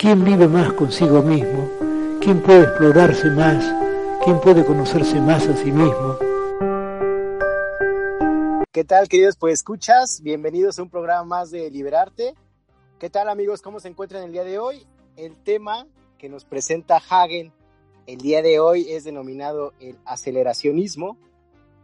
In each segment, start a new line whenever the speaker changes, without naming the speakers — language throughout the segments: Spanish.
¿Quién vive más consigo mismo? ¿Quién puede explorarse más? ¿Quién puede conocerse más a sí mismo?
¿Qué tal, queridos? Pues escuchas, bienvenidos a un programa más de Liberarte. ¿Qué tal, amigos? ¿Cómo se encuentran el día de hoy? El tema que nos presenta Hagen el día de hoy es denominado el aceleracionismo.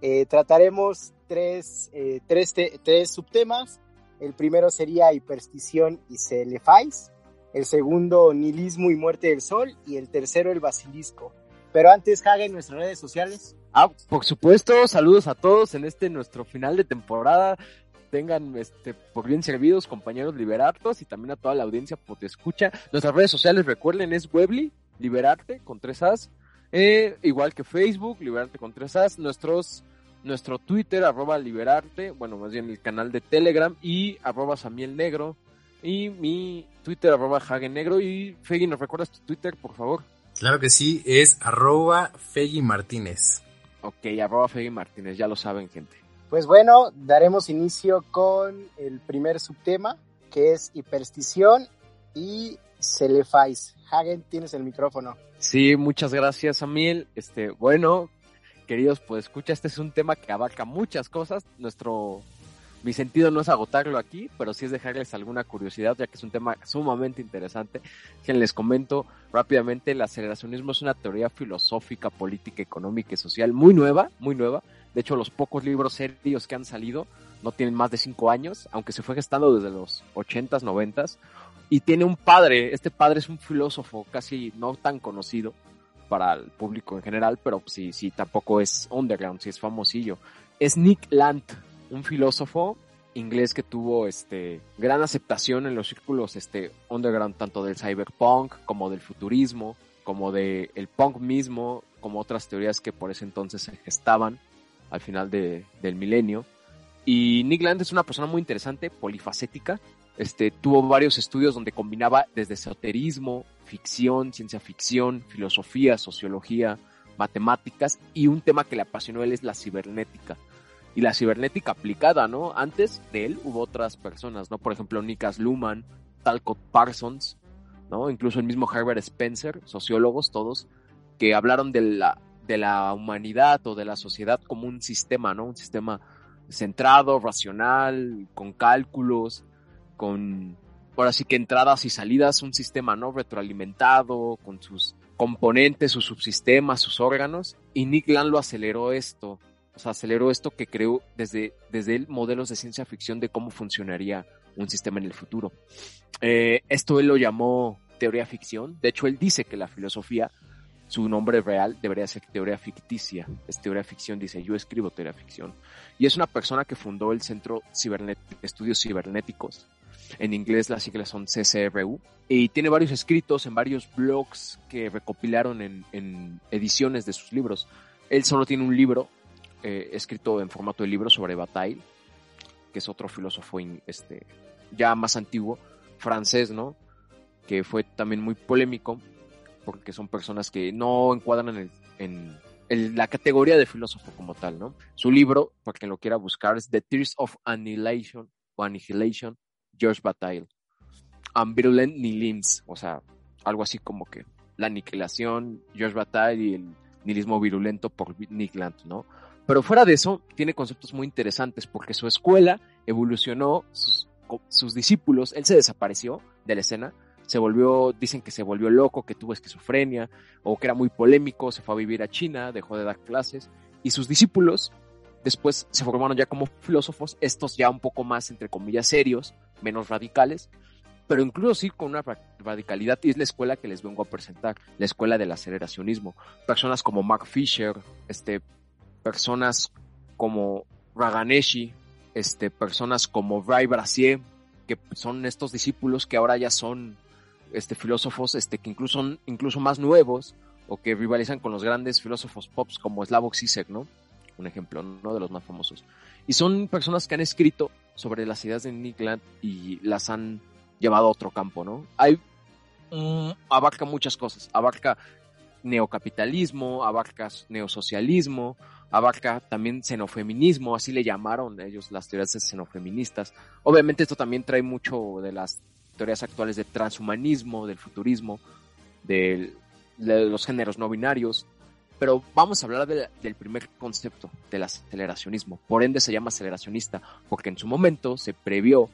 Eh, trataremos tres, eh, tres, tres, subtemas. El primero sería hiperstición y celefais el segundo nihilismo y muerte del sol y el tercero el basilisco. Pero antes, Hagen, nuestras redes sociales.
Ah, por supuesto, saludos a todos en este nuestro final de temporada. Tengan este, por bien servidos, compañeros liberatos y también a toda la audiencia por te escucha. Nuestras redes sociales, recuerden, es Webly, Liberarte con tres As. Eh, igual que Facebook, Liberarte con tres As. Nuestros, nuestro Twitter, arroba Liberarte, bueno, más bien el canal de Telegram y arroba Samiel Negro y mi Twitter, arroba Negro. Y Fegui, ¿nos recuerdas tu Twitter, por favor?
Claro que sí, es arroba Fegui Martínez.
Ok, arroba Fegui Martínez, ya lo saben, gente.
Pues bueno, daremos inicio con el primer subtema, que es hiperstición y celefais. Hagen, tienes el micrófono.
Sí, muchas gracias, Amiel. Este, bueno, queridos, pues escucha, este es un tema que abarca muchas cosas. Nuestro mi sentido no es agotarlo aquí, pero sí es dejarles alguna curiosidad, ya que es un tema sumamente interesante. Que les comento rápidamente, el aceleracionismo es una teoría filosófica, política, económica y social muy nueva, muy nueva. De hecho, los pocos libros serios que han salido no tienen más de cinco años, aunque se fue gestando desde los ochentas, noventas. Y tiene un padre, este padre es un filósofo casi no tan conocido para el público en general, pero sí, sí, tampoco es underground, sí es famosillo. Es Nick Land, un filósofo inglés que tuvo este gran aceptación en los círculos este underground tanto del cyberpunk como del futurismo como del el punk mismo como otras teorías que por ese entonces se gestaban al final de, del milenio. Y Nick Land es una persona muy interesante polifacética. Este tuvo varios estudios donde combinaba desde esoterismo ficción ciencia ficción filosofía sociología matemáticas y un tema que le apasionó a él es la cibernética y la cibernética aplicada, ¿no? Antes de él hubo otras personas, ¿no? Por ejemplo, Nikas Luhmann, Talcott Parsons, ¿no? Incluso el mismo Herbert Spencer, sociólogos todos, que hablaron de la, de la humanidad o de la sociedad como un sistema, ¿no? Un sistema centrado, racional, con cálculos, con, por así que entradas y salidas, un sistema, ¿no? Retroalimentado, con sus componentes, sus subsistemas, sus órganos, y Nick Land lo aceleró esto o sea, aceleró esto que creó desde, desde él modelos de ciencia ficción de cómo funcionaría un sistema en el futuro. Eh, esto él lo llamó teoría ficción. De hecho, él dice que la filosofía, su nombre real debería ser teoría ficticia. Es teoría ficción, dice, yo escribo teoría ficción. Y es una persona que fundó el Centro de Estudios Cibernéticos. En inglés las siglas son CCRU. Y tiene varios escritos en varios blogs que recopilaron en, en ediciones de sus libros. Él solo tiene un libro eh, escrito en formato de libro sobre Bataille, que es otro filósofo este, ya más antiguo, francés, ¿no? Que fue también muy polémico, porque son personas que no encuadran en, la categoría de filósofo como tal, ¿no? Su libro, para quien lo quiera buscar, es The Tears of Annihilation, o Annihilation, George Bataille. Ambivalent Nihilims, o sea, algo así como que la aniquilación, George Bataille y el nihilismo virulento por Nick Land, ¿no? Pero fuera de eso, tiene conceptos muy interesantes porque su escuela evolucionó, sus, discípulos, él se desapareció de la escena, se volvió, dicen que se volvió loco, que tuvo esquizofrenia, o que era muy polémico, se fue a vivir a China, dejó de dar clases, y sus discípulos después se formaron ya como filósofos, estos ya un poco más, entre comillas, serios, menos radicales, pero incluso sí con una radicalidad, y es la escuela que les vengo a presentar, la escuela del aceleracionismo. Personas como Mark Fisher, este, personas como Raganeshi, este, personas como Ray Brassier, que son estos discípulos que ahora ya son este, filósofos este, que incluso son incluso más nuevos o que rivalizan con los grandes filósofos pops como Slavoj Zizek, ¿no? Un ejemplo, ¿no? De los más famosos. Y son personas que han escrito sobre las ideas de Nick Land y las han llevado a otro campo, ¿no? Hay, abarca muchas cosas, abarca neocapitalismo, abarca neosocialismo, abarca también xenofeminismo, así le llamaron ellos las teorías xenofeministas. Obviamente esto también trae mucho de las teorías actuales de transhumanismo, del futurismo, de los géneros no binarios, pero vamos a hablar del primer concepto, del aceleracionismo. Por ende se llama aceleracionista, porque en su momento se previó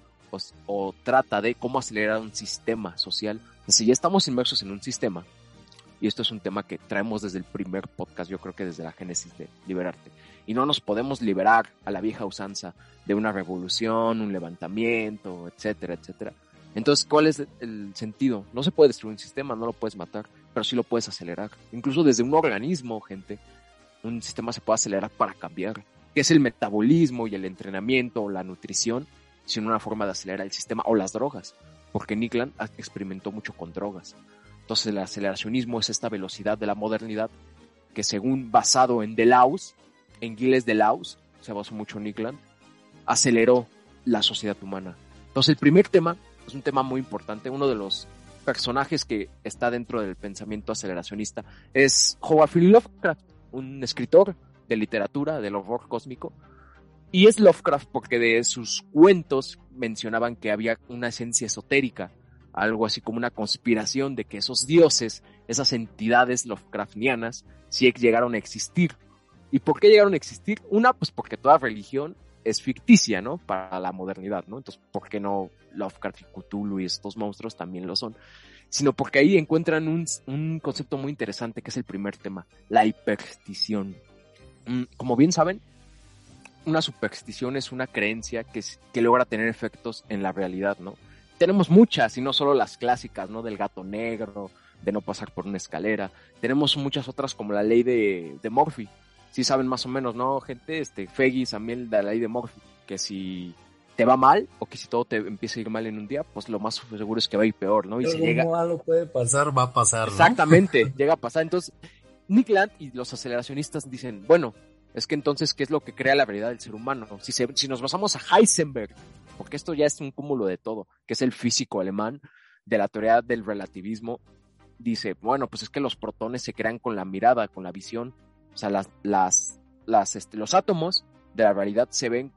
o, trata de cómo acelerar un sistema social. Si ya estamos inmersos en un sistema, y esto es un tema que traemos desde el primer podcast, yo creo que desde la génesis de Liberarte, y no nos podemos liberar a la vieja usanza de una revolución, un levantamiento, etcétera, etcétera. Entonces, ¿cuál es el sentido? No se puede destruir un sistema, no lo puedes matar, pero sí lo puedes acelerar. Incluso desde un organismo, gente, un sistema se puede acelerar para cambiar, que es el metabolismo y el entrenamiento o la nutrición, sino una forma de acelerar el sistema o las drogas, porque Nikland experimentó mucho con drogas. Entonces, el aceleracionismo es esta velocidad de la modernidad que según basado en Deleuze, en Gilles Deleuze, se basó mucho en Nikland, aceleró la sociedad humana. Entonces, el primer tema es un tema muy importante, uno de los personajes que está dentro del pensamiento aceleracionista es Howard Philip Lovecraft, un escritor de literatura, del horror cósmico. Y es Lovecraft porque de sus cuentos mencionaban que había una esencia esotérica, algo así como una conspiración de que esos dioses, esas entidades Lovecraftianas, sí llegaron a existir. ¿Y por qué llegaron a existir? Una, pues porque toda religión es ficticia, ¿no? Para la modernidad, ¿no? Entonces, ¿por qué no Lovecraft y Cthulhu y estos monstruos también lo son? Sino porque ahí encuentran un, concepto muy interesante que es el primer tema, la hiperstición. Mm, como bien saben, una superstición es una creencia que, que logra tener efectos en la realidad, ¿no? Tenemos muchas, y no solo las clásicas, ¿no? Del gato negro, de no pasar por una escalera. Tenemos muchas otras como la ley de, de Murphy, sí saben más o menos, ¿no, gente? Este, Feggy, de la ley de Murphy, que si te va mal o que si todo te empieza a ir mal en un día, pues lo más seguro es que va a ir peor, ¿no?
Y si llega... malo puede pasar, va a pasar, ¿no?
Exactamente, llega a pasar. Entonces, Nick Land y los aceleracionistas dicen, bueno, es que entonces, ¿qué es lo que crea la realidad del ser humano? Si, si nos basamos a Heisenberg, porque esto ya es un cúmulo de todo, que es el físico alemán de la teoría del relativismo, dice, bueno, pues es que los protones se crean con la mirada, con la visión, o sea, este, los átomos de la realidad se ven,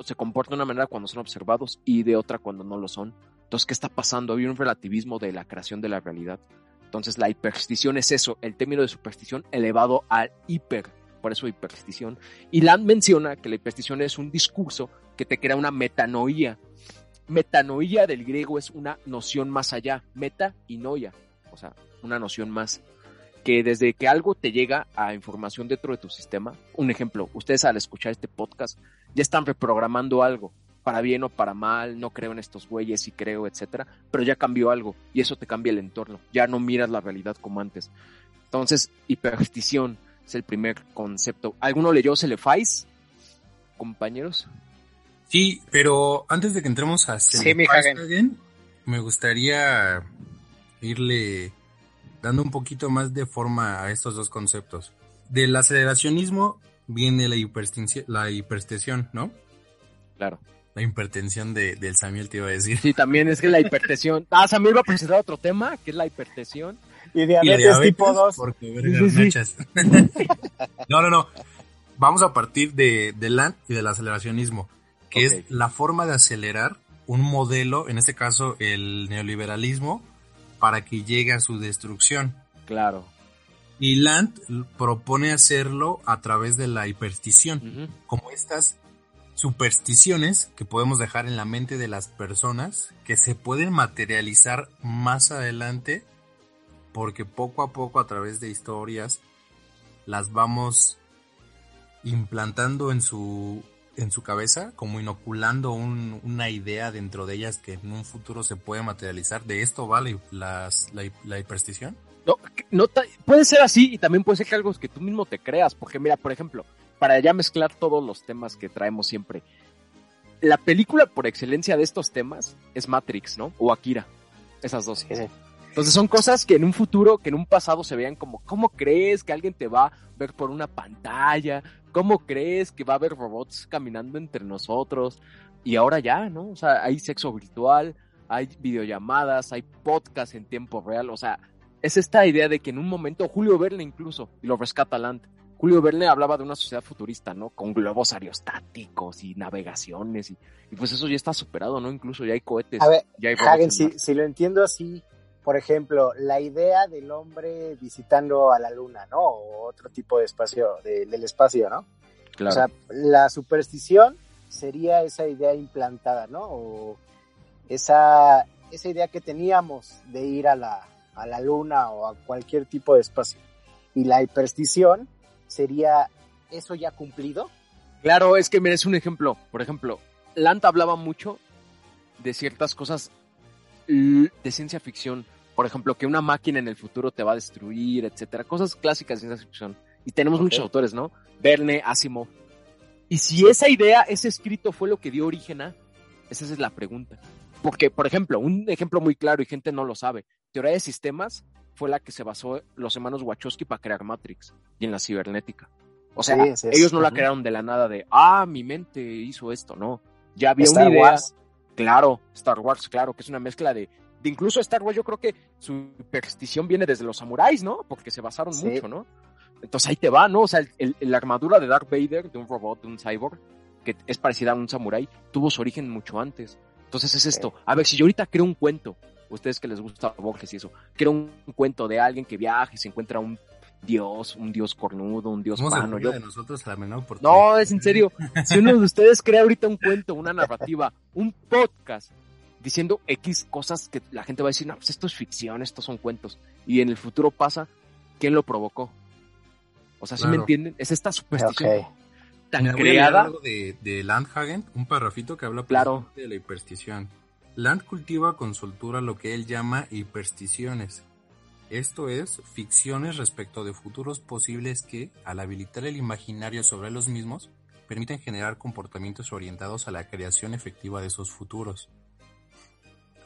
se comportan de una manera cuando son observados y de otra cuando no lo son. Entonces, ¿qué está pasando? Hay un relativismo de la creación de la realidad. Entonces, la hiperstición es eso, el término de superstición elevado al hiper, por eso hiperstición. Y Land menciona que la hiperstición es un discurso que te crea una metanoía. Metanoía del griego es una noción más allá, meta y noia, o sea, una noción más que desde que algo te llega a información dentro de tu sistema, un ejemplo, ustedes al escuchar este podcast ya están reprogramando algo, para bien o para mal, no creo en estos güeyes y creo, etcétera, pero ya cambió algo y eso te cambia el entorno, ya no miras la realidad como antes. Entonces, hiperstición es el primer concepto. ¿Alguno leyó Celefais, compañeros?
Sí, pero antes de que entremos a Celefais, me gustaría irle dando un poquito más de forma a estos dos conceptos. Del aceleracionismo viene la hipertensión, la hipertensión, ¿no?
Claro.
La hipertensión de, del Samuel te iba a decir.
Sí, también es que la hipertensión. Ah, Samuel va a presentar otro tema, que es la hipertensión.
Y diabetes, tipo 2.
Porque no, no, no. Vamos a partir de, del LAN y del aceleracionismo, que es la forma de acelerar un modelo, en este caso el neoliberalismo, para que llegue a su destrucción.
Claro.
Y Land propone hacerlo a través de la hiperstición, como estas supersticiones que podemos dejar en la mente de las personas que se pueden materializar más adelante porque poco a poco a través de historias las vamos implantando en su en su cabeza, como inoculando una idea dentro de ellas que en un futuro se puede materializar. ¿De esto vale las, la, la hiperstición?
No, no, puede ser así y también puede ser que algo que tú mismo te creas, porque mira, por ejemplo, para ya mezclar todos los temas que traemos siempre, la película por excelencia de estos temas es Matrix, ¿no? O Akira, esas dos. Entonces son cosas que en un futuro, que en un pasado se vean como, ¿cómo crees que alguien te va a ver por una pantalla? ¿Cómo crees que va a haber robots caminando entre nosotros? Y ahora ya, ¿no? O sea, hay sexo virtual, hay videollamadas, hay podcast en tiempo real, o sea, es esta idea de que en un momento, Julio Verne incluso, y lo rescata Land, Julio Verne hablaba de una sociedad futurista, ¿no? Con globos aerostáticos y navegaciones y, pues eso ya está superado, ¿no? Incluso ya hay cohetes.
A ver,
ya hay
Hagen, si, si, lo entiendo así, por ejemplo, la idea del hombre visitando a la luna, ¿no? O otro tipo de espacio, del espacio, ¿no? Claro. O sea, la superstición sería esa idea implantada, ¿no? O esa, esa idea que teníamos de ir a la, a la luna o a cualquier tipo de espacio. Y la hiperstición sería eso ya cumplido.
Claro, es que merece un ejemplo. Por ejemplo, Lant hablaba mucho de ciertas cosas de ciencia ficción. Por ejemplo, que una máquina en el futuro te va a destruir, etcétera. Cosas clásicas de ciencia ficción. Y tenemos muchos autores, ¿no? Verne, Asimov. Y si esa idea, ese escrito fue lo que dio origen a, esa es la pregunta. Porque, por ejemplo, un ejemplo muy claro y gente no lo sabe, teoría de sistemas fue la que se basó los hermanos Wachowski para crear Matrix y en la cibernética. O sea, ellos no la crearon de la nada de, ah, mi mente hizo esto, no. Ya había una idea. Claro, Star Wars, claro, que es una mezcla de, de incluso Star Wars, yo creo que su superstición viene desde los samuráis, ¿no? Porque se basaron mucho, ¿no? Entonces ahí te va, ¿no? O sea, la armadura de Darth Vader, de un robot, de un cyborg, que es parecida a un samurái, tuvo su origen mucho antes. Entonces es esto. A ver, si yo ahorita creo un cuento ustedes que les gusta Borges y eso, quiero un, cuento de alguien que viaja y se encuentra un dios, un dios cornudo, un dios pano.
Yo... de nosotros la menor
no, es en serio. Si uno de ustedes crea ahorita un cuento, una narrativa, un podcast diciendo X cosas que la gente va a decir, no, pues esto es ficción, estos son cuentos. Y en el futuro pasa, ¿quién lo provocó? O sea, ¿sí me entienden? Es esta superstición tan creada.
de, de Landhagen, un parrafito que habla
claro.
de la hiperstición. Land cultiva con soltura lo que él llama hipersticiones, esto es, ficciones respecto de futuros posibles que, al habilitar el imaginario sobre los mismos, permiten generar comportamientos orientados a la creación efectiva de esos futuros.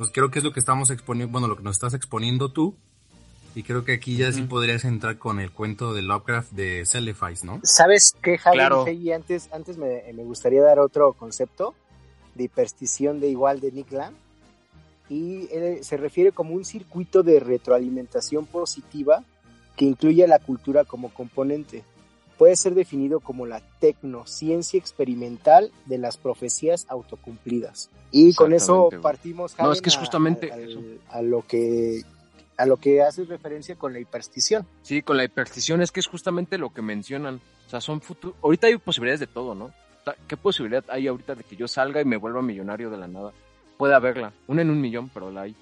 Pues creo que es lo que estamos exponiendo, bueno, lo que nos estás exponiendo tú, y creo que aquí ya sí podrías entrar con el cuento de Lovecraft de Celefais, ¿no?
¿Sabes qué, Javi? Claro. antes, antes me, me, gustaría dar otro concepto de hiperstición de igual de Nick Land y se refiere como un circuito de retroalimentación positiva que incluye la cultura como componente. Puede ser definido como la tecnociencia experimental de las profecías autocumplidas. Y con eso partimos
no, es que es justamente
a, lo que a lo que hace referencia con la hiperstición.
Sí, con la hiperstición es que es justamente lo que mencionan. O sea, son futuros. Ahorita hay posibilidades de todo, ¿no? ¿Qué posibilidad hay ahorita de que yo salga y me vuelva millonario de la nada? puede haberla, una en un millón, pero la hay.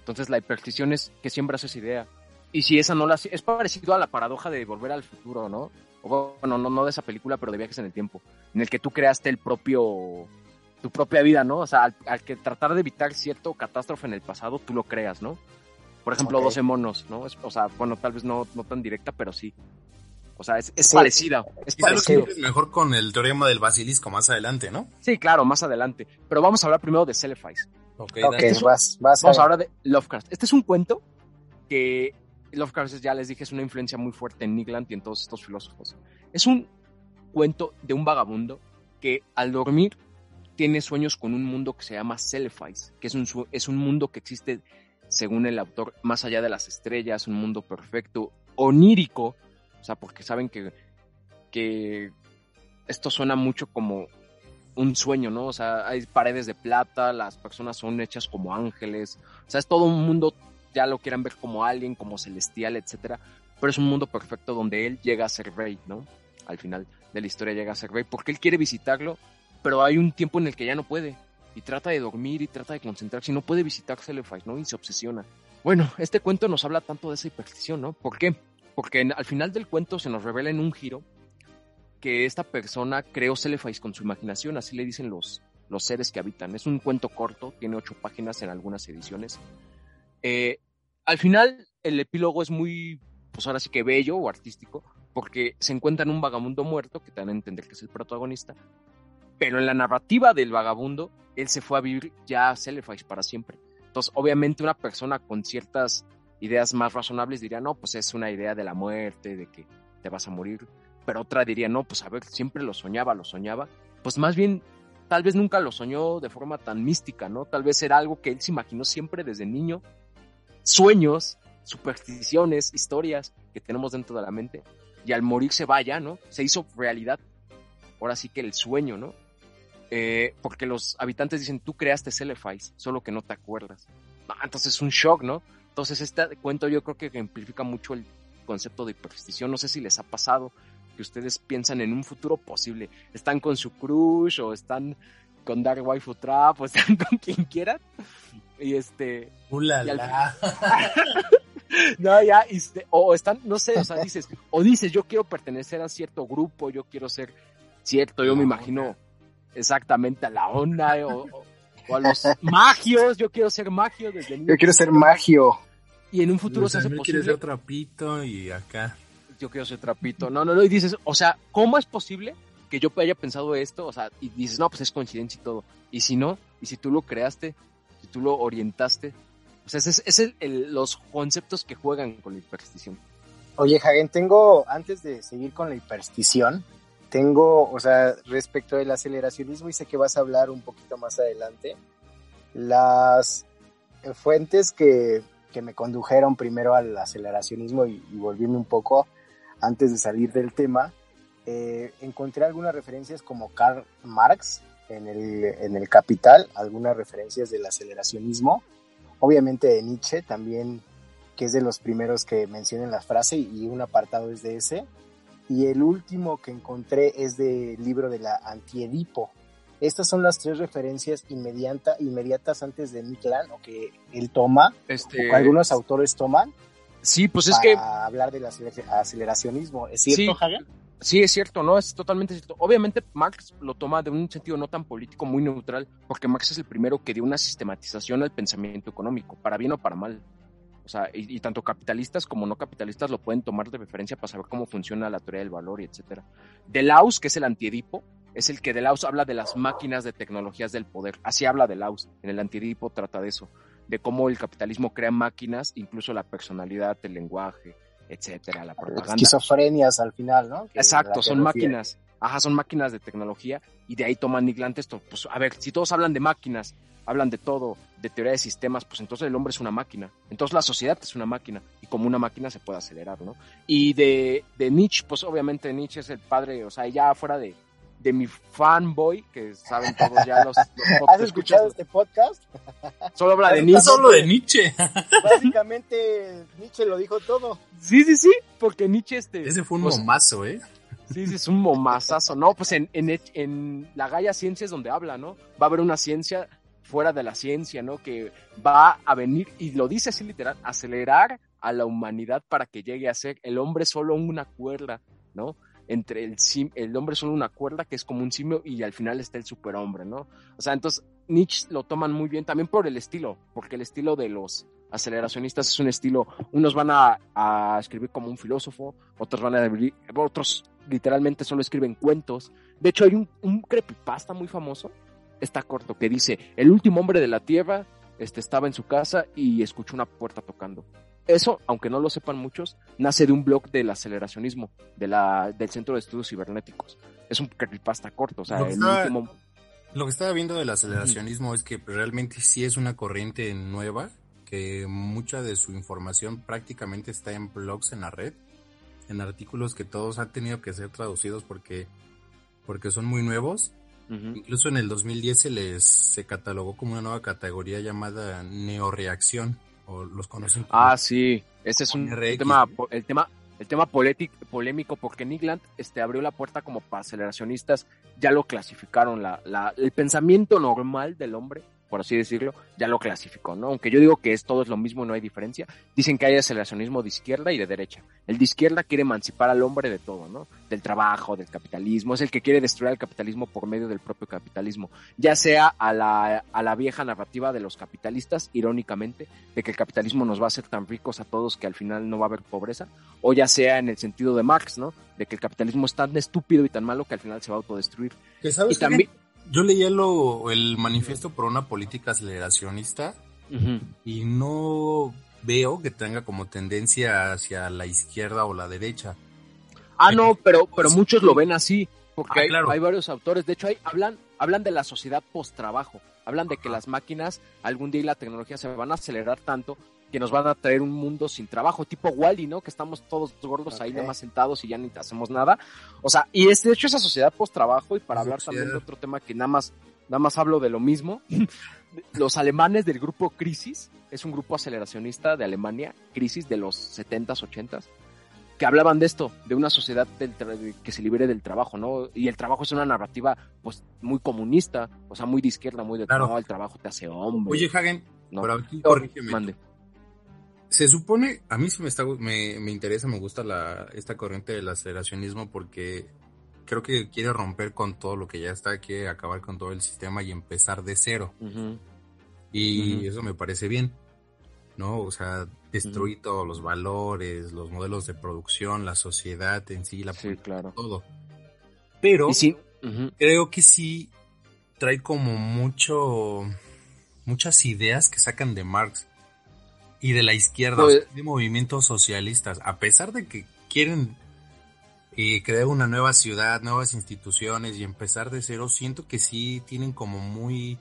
Entonces la hiperstición es que siembras esa idea. Y si esa no la... Es parecido a la paradoja de volver al futuro, ¿no? O bueno, no, no de esa película, pero de viajes en el tiempo, en el que tú creaste el propio... tu propia vida, ¿no? O sea, al, que tratar de evitar cierto catástrofe en el pasado, tú lo creas, ¿no? Por ejemplo, 12 monos, ¿no? o sea, bueno, tal vez no, no tan directa, pero sí. O sea, es, es parecida. Es
mejor con el teorema del basilisco más adelante, ¿no?
Sí, claro, más adelante. Pero vamos a hablar primero de Celefais.
Ok, okay vas, vas
Vamos a hablar de Lovecraft. Este es un cuento que Lovecraft, ya les dije, es una influencia muy fuerte en Nick y en todos estos filósofos. Es un cuento de un vagabundo que al dormir tiene sueños con un mundo que se llama Celefais, que es un, es un mundo que existe, según el autor, más allá de las estrellas, un mundo perfecto, onírico, o sea, porque saben que, que esto suena mucho como un sueño, ¿no? O sea, hay paredes de plata, las personas son hechas como ángeles, o sea, es todo un mundo, ya lo quieran ver como alguien, como celestial, etcétera, pero es un mundo perfecto donde él llega a ser rey, ¿no? Al final de la historia llega a ser rey, porque él quiere visitarlo, pero hay un tiempo en el que ya no puede, y trata de dormir y trata de concentrarse, y no puede visitar Celefais, ¿no? Y se obsesiona. Bueno, este cuento nos habla tanto de esa hiperstición, ¿no? ¿Por qué? porque al final del cuento se nos revela en un giro que esta persona creó Celefais con su imaginación, así le dicen los, los seres que habitan. Es un cuento corto, tiene ocho páginas en algunas ediciones. Eh, al final, el epílogo es muy, pues ahora sí que bello o artístico, porque se encuentra en un vagabundo muerto, que te dan a entender que es el protagonista, pero en la narrativa del vagabundo, él se fue a vivir ya a Celefais para siempre. Entonces, obviamente, una persona con ciertas ideas más razonables dirían, no, pues es una idea de la muerte, de que te vas a morir. Pero otra diría, no, pues a ver, siempre lo soñaba, lo soñaba. Pues más bien, tal vez nunca lo soñó de forma tan mística, ¿no? Tal vez era algo que él se imaginó siempre desde niño. Sueños, supersticiones, historias que tenemos dentro de la mente. y al morir se vaya, ¿no? Se hizo realidad, ahora sí que el sueño, ¿no? Eh, porque los habitantes dicen, tú creaste Celefice, solo que no te acuerdas. Ah, entonces es un shock, ¿no? Entonces este cuento yo creo que ejemplifica mucho el concepto de hiperstición. No sé si les ha pasado que ustedes piensan en un futuro posible. Están con su crush o están con Dark Waifu Trap o están con quien quieran. Y este...
¡Ulala!
no, ya, este, o están, no sé, o sea, dices, o dices, yo quiero pertenecer a cierto grupo, yo quiero ser cierto, yo me imagino exactamente a la onda o, a los magios, yo quiero ser magio desde
niño. Yo quiero ser magio.
Y en un futuro se hace posible.
ser trapito y acá.
Yo quiero ser trapito. No, no, no, y dices, o sea, ¿cómo es posible que yo haya pensado esto? O sea, y dices, no, pues es coincidencia y todo. Y si no, y si tú lo creaste, si tú lo orientaste, o sea, es, es el, los conceptos que juegan con la hiperstición.
Oye, Hagen, tengo, antes de seguir con la hiperstición, tengo, o sea, respecto del aceleracionismo, y sé que vas a hablar un poquito más adelante, las fuentes que, que me condujeron primero al aceleracionismo y, y volviendo un poco antes de salir del tema, eh, encontré algunas referencias como Karl Marx en el, en el Capital, algunas referencias del aceleracionismo, obviamente de Nietzsche también, que es de los primeros que mencionan la frase y un apartado es de ese. Y el último que encontré es del libro de la Antiedipo. Estas son las tres referencias inmediata, inmediatas antes de Nick o que él toma, este... o que algunos autores toman.
Sí, pues es que...
hablar del aceleracionismo. ¿Es cierto, sí.
Sí, es cierto, no, es totalmente cierto. Obviamente Marx lo toma de un sentido no tan político, muy neutral, porque Marx es el primero que dio una sistematización al pensamiento económico, para bien o para mal. O sea, y, tanto capitalistas como no capitalistas lo pueden tomar de referencia para saber cómo funciona la teoría del valor y etcétera. Delaus, que es el antiedipo, es el que Delaus habla de las máquinas de tecnologías del poder. Así habla Delaus. En el antiedipo trata de eso, de cómo el capitalismo crea máquinas, incluso la personalidad, el lenguaje, etcétera, la propaganda.
Esquizofrenias al final, ¿no?
Exacto, son máquinas. Ajá, son máquinas de tecnología y de ahí toman Nick esto. Pues a ver, si todos hablan de máquinas, hablan de todo, de teoría de sistemas, pues entonces el hombre es una máquina. Entonces la sociedad es una máquina y como una máquina se puede acelerar, ¿no? Y de, de Nietzsche, pues obviamente Nietzsche es el padre, o sea, ya fuera de, de mi fanboy, que saben todos ya los...
¿Has escuchado este podcast?
Solo habla de Nietzsche.
Solo de Nietzsche.
Básicamente Nietzsche lo dijo todo.
Sí, sí, sí, porque Nietzsche este...
Ese fue un pues, momazo, ¿eh?
Sí, sí, es un momazazo, ¿no? Pues en, en, en la Gaia Ciencia es donde habla, ¿no? Va a haber una ciencia fuera de la ciencia, ¿no? Que va a venir, y lo dice así literal, acelerar a la humanidad para que llegue a ser el hombre solo una cuerda, ¿no? Entre el, el hombre solo una cuerda que es como un simio y al final está el superhombre, ¿no? O sea, entonces Nietzsche lo toman muy bien también por el estilo, porque el estilo de los aceleracionistas es un estilo, unos van a, escribir como un filósofo, otros van a otros literalmente solo escriben cuentos. De hecho, hay un, un creepypasta muy famoso, está corto, que dice, el último hombre de la Tierra este, estaba en su casa y escuchó una puerta tocando. Eso, aunque no lo sepan muchos, nace de un blog del aceleracionismo, de la, del Centro de Estudios Cibernéticos. Es un creepypasta corto, o sea,
lo
que, estaba,
lo que estaba viendo del aceleracionismo es que realmente sí es una corriente nueva, que mucha de su información prácticamente está en blogs en la red, en artículos que todos han tenido que ser traducidos porque, porque son muy nuevos. Incluso en el 2010 se les se catalogó como una nueva categoría llamada neoreacción o los conocen.
ah, sí, ese es un tema, el tema, el tema polémico porque Nigland este, abrió la puerta como para aceleracionistas, ya lo clasificaron, la, la, el pensamiento normal del hombre por así decirlo, ya lo clasificó, ¿no? Aunque yo digo que es todo es lo mismo, no hay diferencia. Dicen que hay aceleracionismo de izquierda y de derecha. El de izquierda quiere emancipar al hombre de todo, ¿no? Del trabajo, del capitalismo. Es el que quiere destruir el capitalismo por medio del propio capitalismo. Ya sea a la, a la vieja narrativa de los capitalistas, irónicamente, de que el capitalismo nos va a hacer tan ricos a todos que al final no va a haber pobreza. O ya sea en el sentido de Marx, ¿no? De que el capitalismo es tan estúpido y tan malo que al final se va a autodestruir.
y también... Yo leía lo, el manifiesto por una política aceleracionista y no veo que tenga como tendencia hacia la izquierda o la derecha.
Ah, no, pero, pero muchos lo ven así, porque ah, hay, varios autores. De hecho, hay, hablan, hablan de la sociedad post-trabajo. Hablan de que las máquinas algún día y la tecnología se van a acelerar tanto que nos van a traer un mundo sin trabajo, tipo Wally, ¿no? Que estamos todos gordos ahí nada más sentados y ya ni hacemos nada. O sea, y es de hecho esa sociedad post-trabajo, y para hablar también de otro tema que nada más, nada más hablo de lo mismo, los alemanes del grupo Crisis, es un grupo aceleracionista de Alemania, Crisis de los 70s, 80s, que hablaban de esto, de una sociedad del que se libere del trabajo, ¿no? Y el trabajo es una narrativa, pues, muy comunista, o sea, muy de izquierda, muy de
claro.
no, el trabajo te hace hombre.
Oye, Hagen,
no.
pero aquí corrígeme. Mande. Se supone, a mí sí me, está, me, me interesa, me gusta la, esta corriente del aceleracionismo porque creo que quiere romper con todo lo que ya está, quiere acabar con todo el sistema y empezar de cero.
Uh -huh.
Y uh -huh. eso me parece bien, ¿no? O sea, destruir uh -huh. todos los valores, los modelos de producción, la sociedad en sí, la
sí, claro.
todo. Pero
sí?
creo que sí trae como mucho, muchas ideas que sacan de Marx y de la izquierda, o sea, de movimientos socialistas, a pesar de que quieren eh, crear una nueva ciudad, nuevas instituciones y empezar de cero, siento que sí tienen como muy,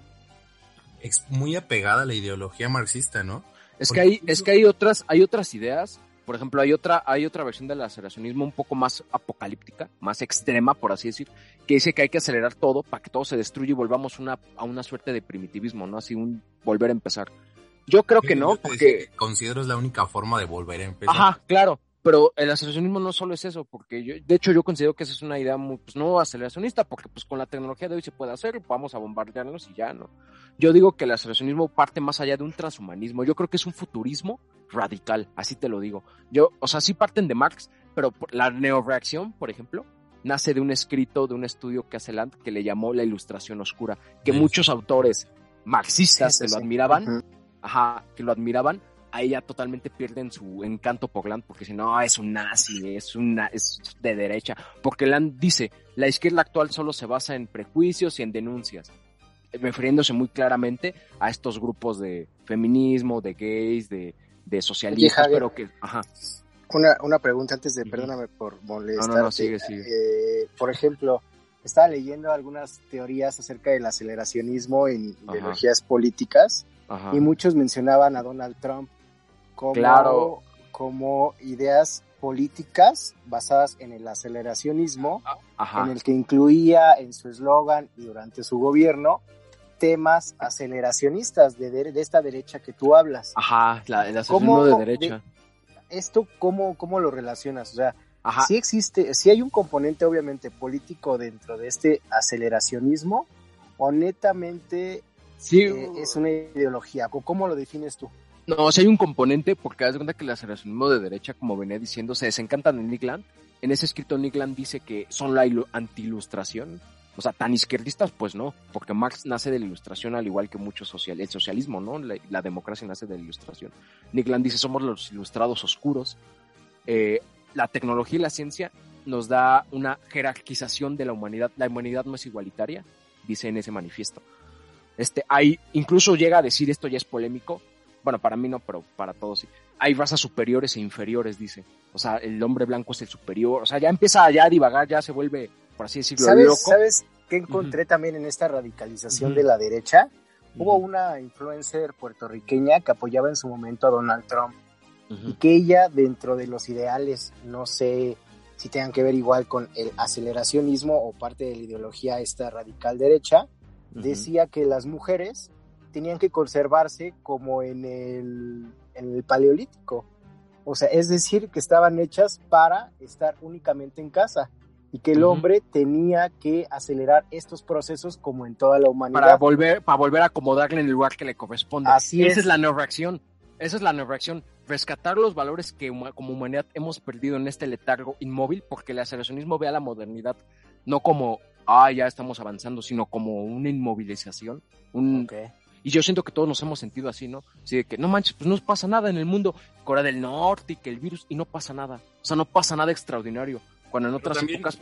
muy apegada a la ideología marxista, ¿no?
Es
Porque
que hay, es que hay otras, hay otras ideas. Por ejemplo, hay otra, hay otra versión del aceleracionismo un poco más apocalíptica, más extrema, por así decir, que dice que hay que acelerar todo para que todo se destruya y volvamos una, a una suerte de primitivismo, ¿no? Así un volver a empezar. Yo creo que no, porque
que considero es la única forma de volver a empezar.
Ajá, claro. Pero el aceleracionismo no solo es eso, porque yo, de hecho yo considero que esa es una idea muy, pues no aceleracionista, porque pues con la tecnología de hoy se puede hacer, vamos a bombardearnos y ya, ¿no? Yo digo que el aceleracionismo parte más allá de un transhumanismo, yo creo que es un futurismo radical, así te lo digo. Yo, o sea, sí parten de Marx, pero la neoreacción, por ejemplo, nace de un escrito, de un estudio que hace Land, que le llamó la ilustración oscura, que
Sí.
muchos autores marxistas
Sí, sí,
que lo
sí.
admiraban,
Ujú.
Ajá, que lo admiraban, ahí ya totalmente pierden su encanto por Land, porque si no, es un nazi, es una, es de derecha, porque Land dice, la izquierda actual solo se basa en prejuicios y en denuncias, refiriéndose muy claramente a estos grupos de feminismo, de gays, de, de socialistas,
Javier.
pero que, ajá,
Una, una pregunta antes de, perdóname por
no,
molestarte.
no, no, sigue, sigue.
Eh, por ejemplo, estaba leyendo algunas teorías acerca del aceleracionismo en
Ajá.
ideologías políticas
Ajá.
y muchos mencionaban a Donald Trump como,
Claro.
como ideas políticas basadas en el aceleracionismo,
Ajá.
en el que incluía en su eslogan y durante su gobierno temas aceleracionistas de, de, de esta derecha que tú hablas.
Ajá, la, el
¿Cómo
aceleracionismo de derecha.
¿Esto cómo, cómo lo relacionas? O sea,
Ajá.
sí existe, sí hay un componente obviamente político dentro de este aceleracionismo o netamente
Sí,
eh, es una ideología. ¿Cómo- ¿Cómo lo defines tú?
No, o sea, hay un componente, porque de cuenta que el aceleracionismo de derecha, como venía diciendo, se desencantan en Nick Land. En ese escrito Nick Land dice que son la ilu- anti-ilustración. O sea, tan izquierdistas, pues no, porque Marx nace de la ilustración al igual que mucho social, el socialismo, ¿no? La, la democracia nace de la ilustración. Nick Land dice, somos los ilustrados oscuros. Eh, la tecnología y la ciencia nos da una jerarquización de la humanidad. La humanidad no es igualitaria, dice en ese manifiesto. Este, hay, incluso llega a decir, esto ya es polémico, bueno, para mí no, pero para todos sí. Hay razas superiores e inferiores, dice. O sea, el hombre blanco es el superior. O sea, ya empieza ya a divagar, ya se vuelve, por así decirlo,
¿Sabes,
loco.
¿Sabes qué encontré también en esta radicalización de la derecha? Hubo una influencer puertorriqueña que apoyaba en su momento a Donald Trump y que ella dentro de los ideales, no sé si tengan que ver igual con el aceleracionismo o parte de la ideología esta radical derecha, decía que las mujeres tenían que conservarse como en el, en el paleolítico. O sea, es decir, que estaban hechas para estar únicamente en casa y que el hombre tenía que acelerar estos procesos como en toda la humanidad.
para volver, para volver a acomodarle en el lugar que le corresponde.
Así
Esa
es.
es la no reacción. Esa es la no reacción. Rescatar los valores que como humanidad hemos perdido en este letargo inmóvil, porque el aceleracionismo ve a la modernidad no como, ah, ya estamos avanzando, sino como una inmovilización. Un. Y yo siento que todos nos hemos sentido así, ¿no? Así de que, no manches, pues no pasa nada en el mundo. Corea del Norte y que el virus, y no pasa nada. O sea, no pasa nada extraordinario. Cuando en
Pero
otras
también,
épocas.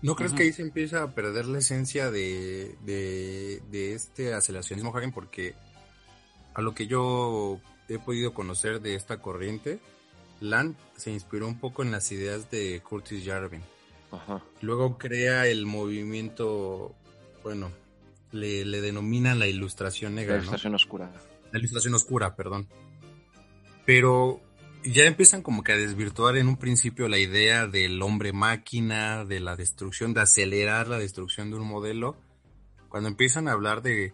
¿No crees que ahí se empieza a perder la esencia de, de, de este aceleracionismo, Hagen? Porque a lo que yo he podido conocer de esta corriente, Land se inspiró un poco en las ideas de Curtis Jarvin.
Ajá.
Luego crea el movimiento, bueno, le, le denominan la ilustración
La
negra, ¿no?
ilustración oscura.
La ilustración oscura, perdón. pero ya empiezan como que a desvirtuar en un principio la idea del hombre máquina, de la destrucción, de acelerar la destrucción de un modelo, cuando empiezan a hablar de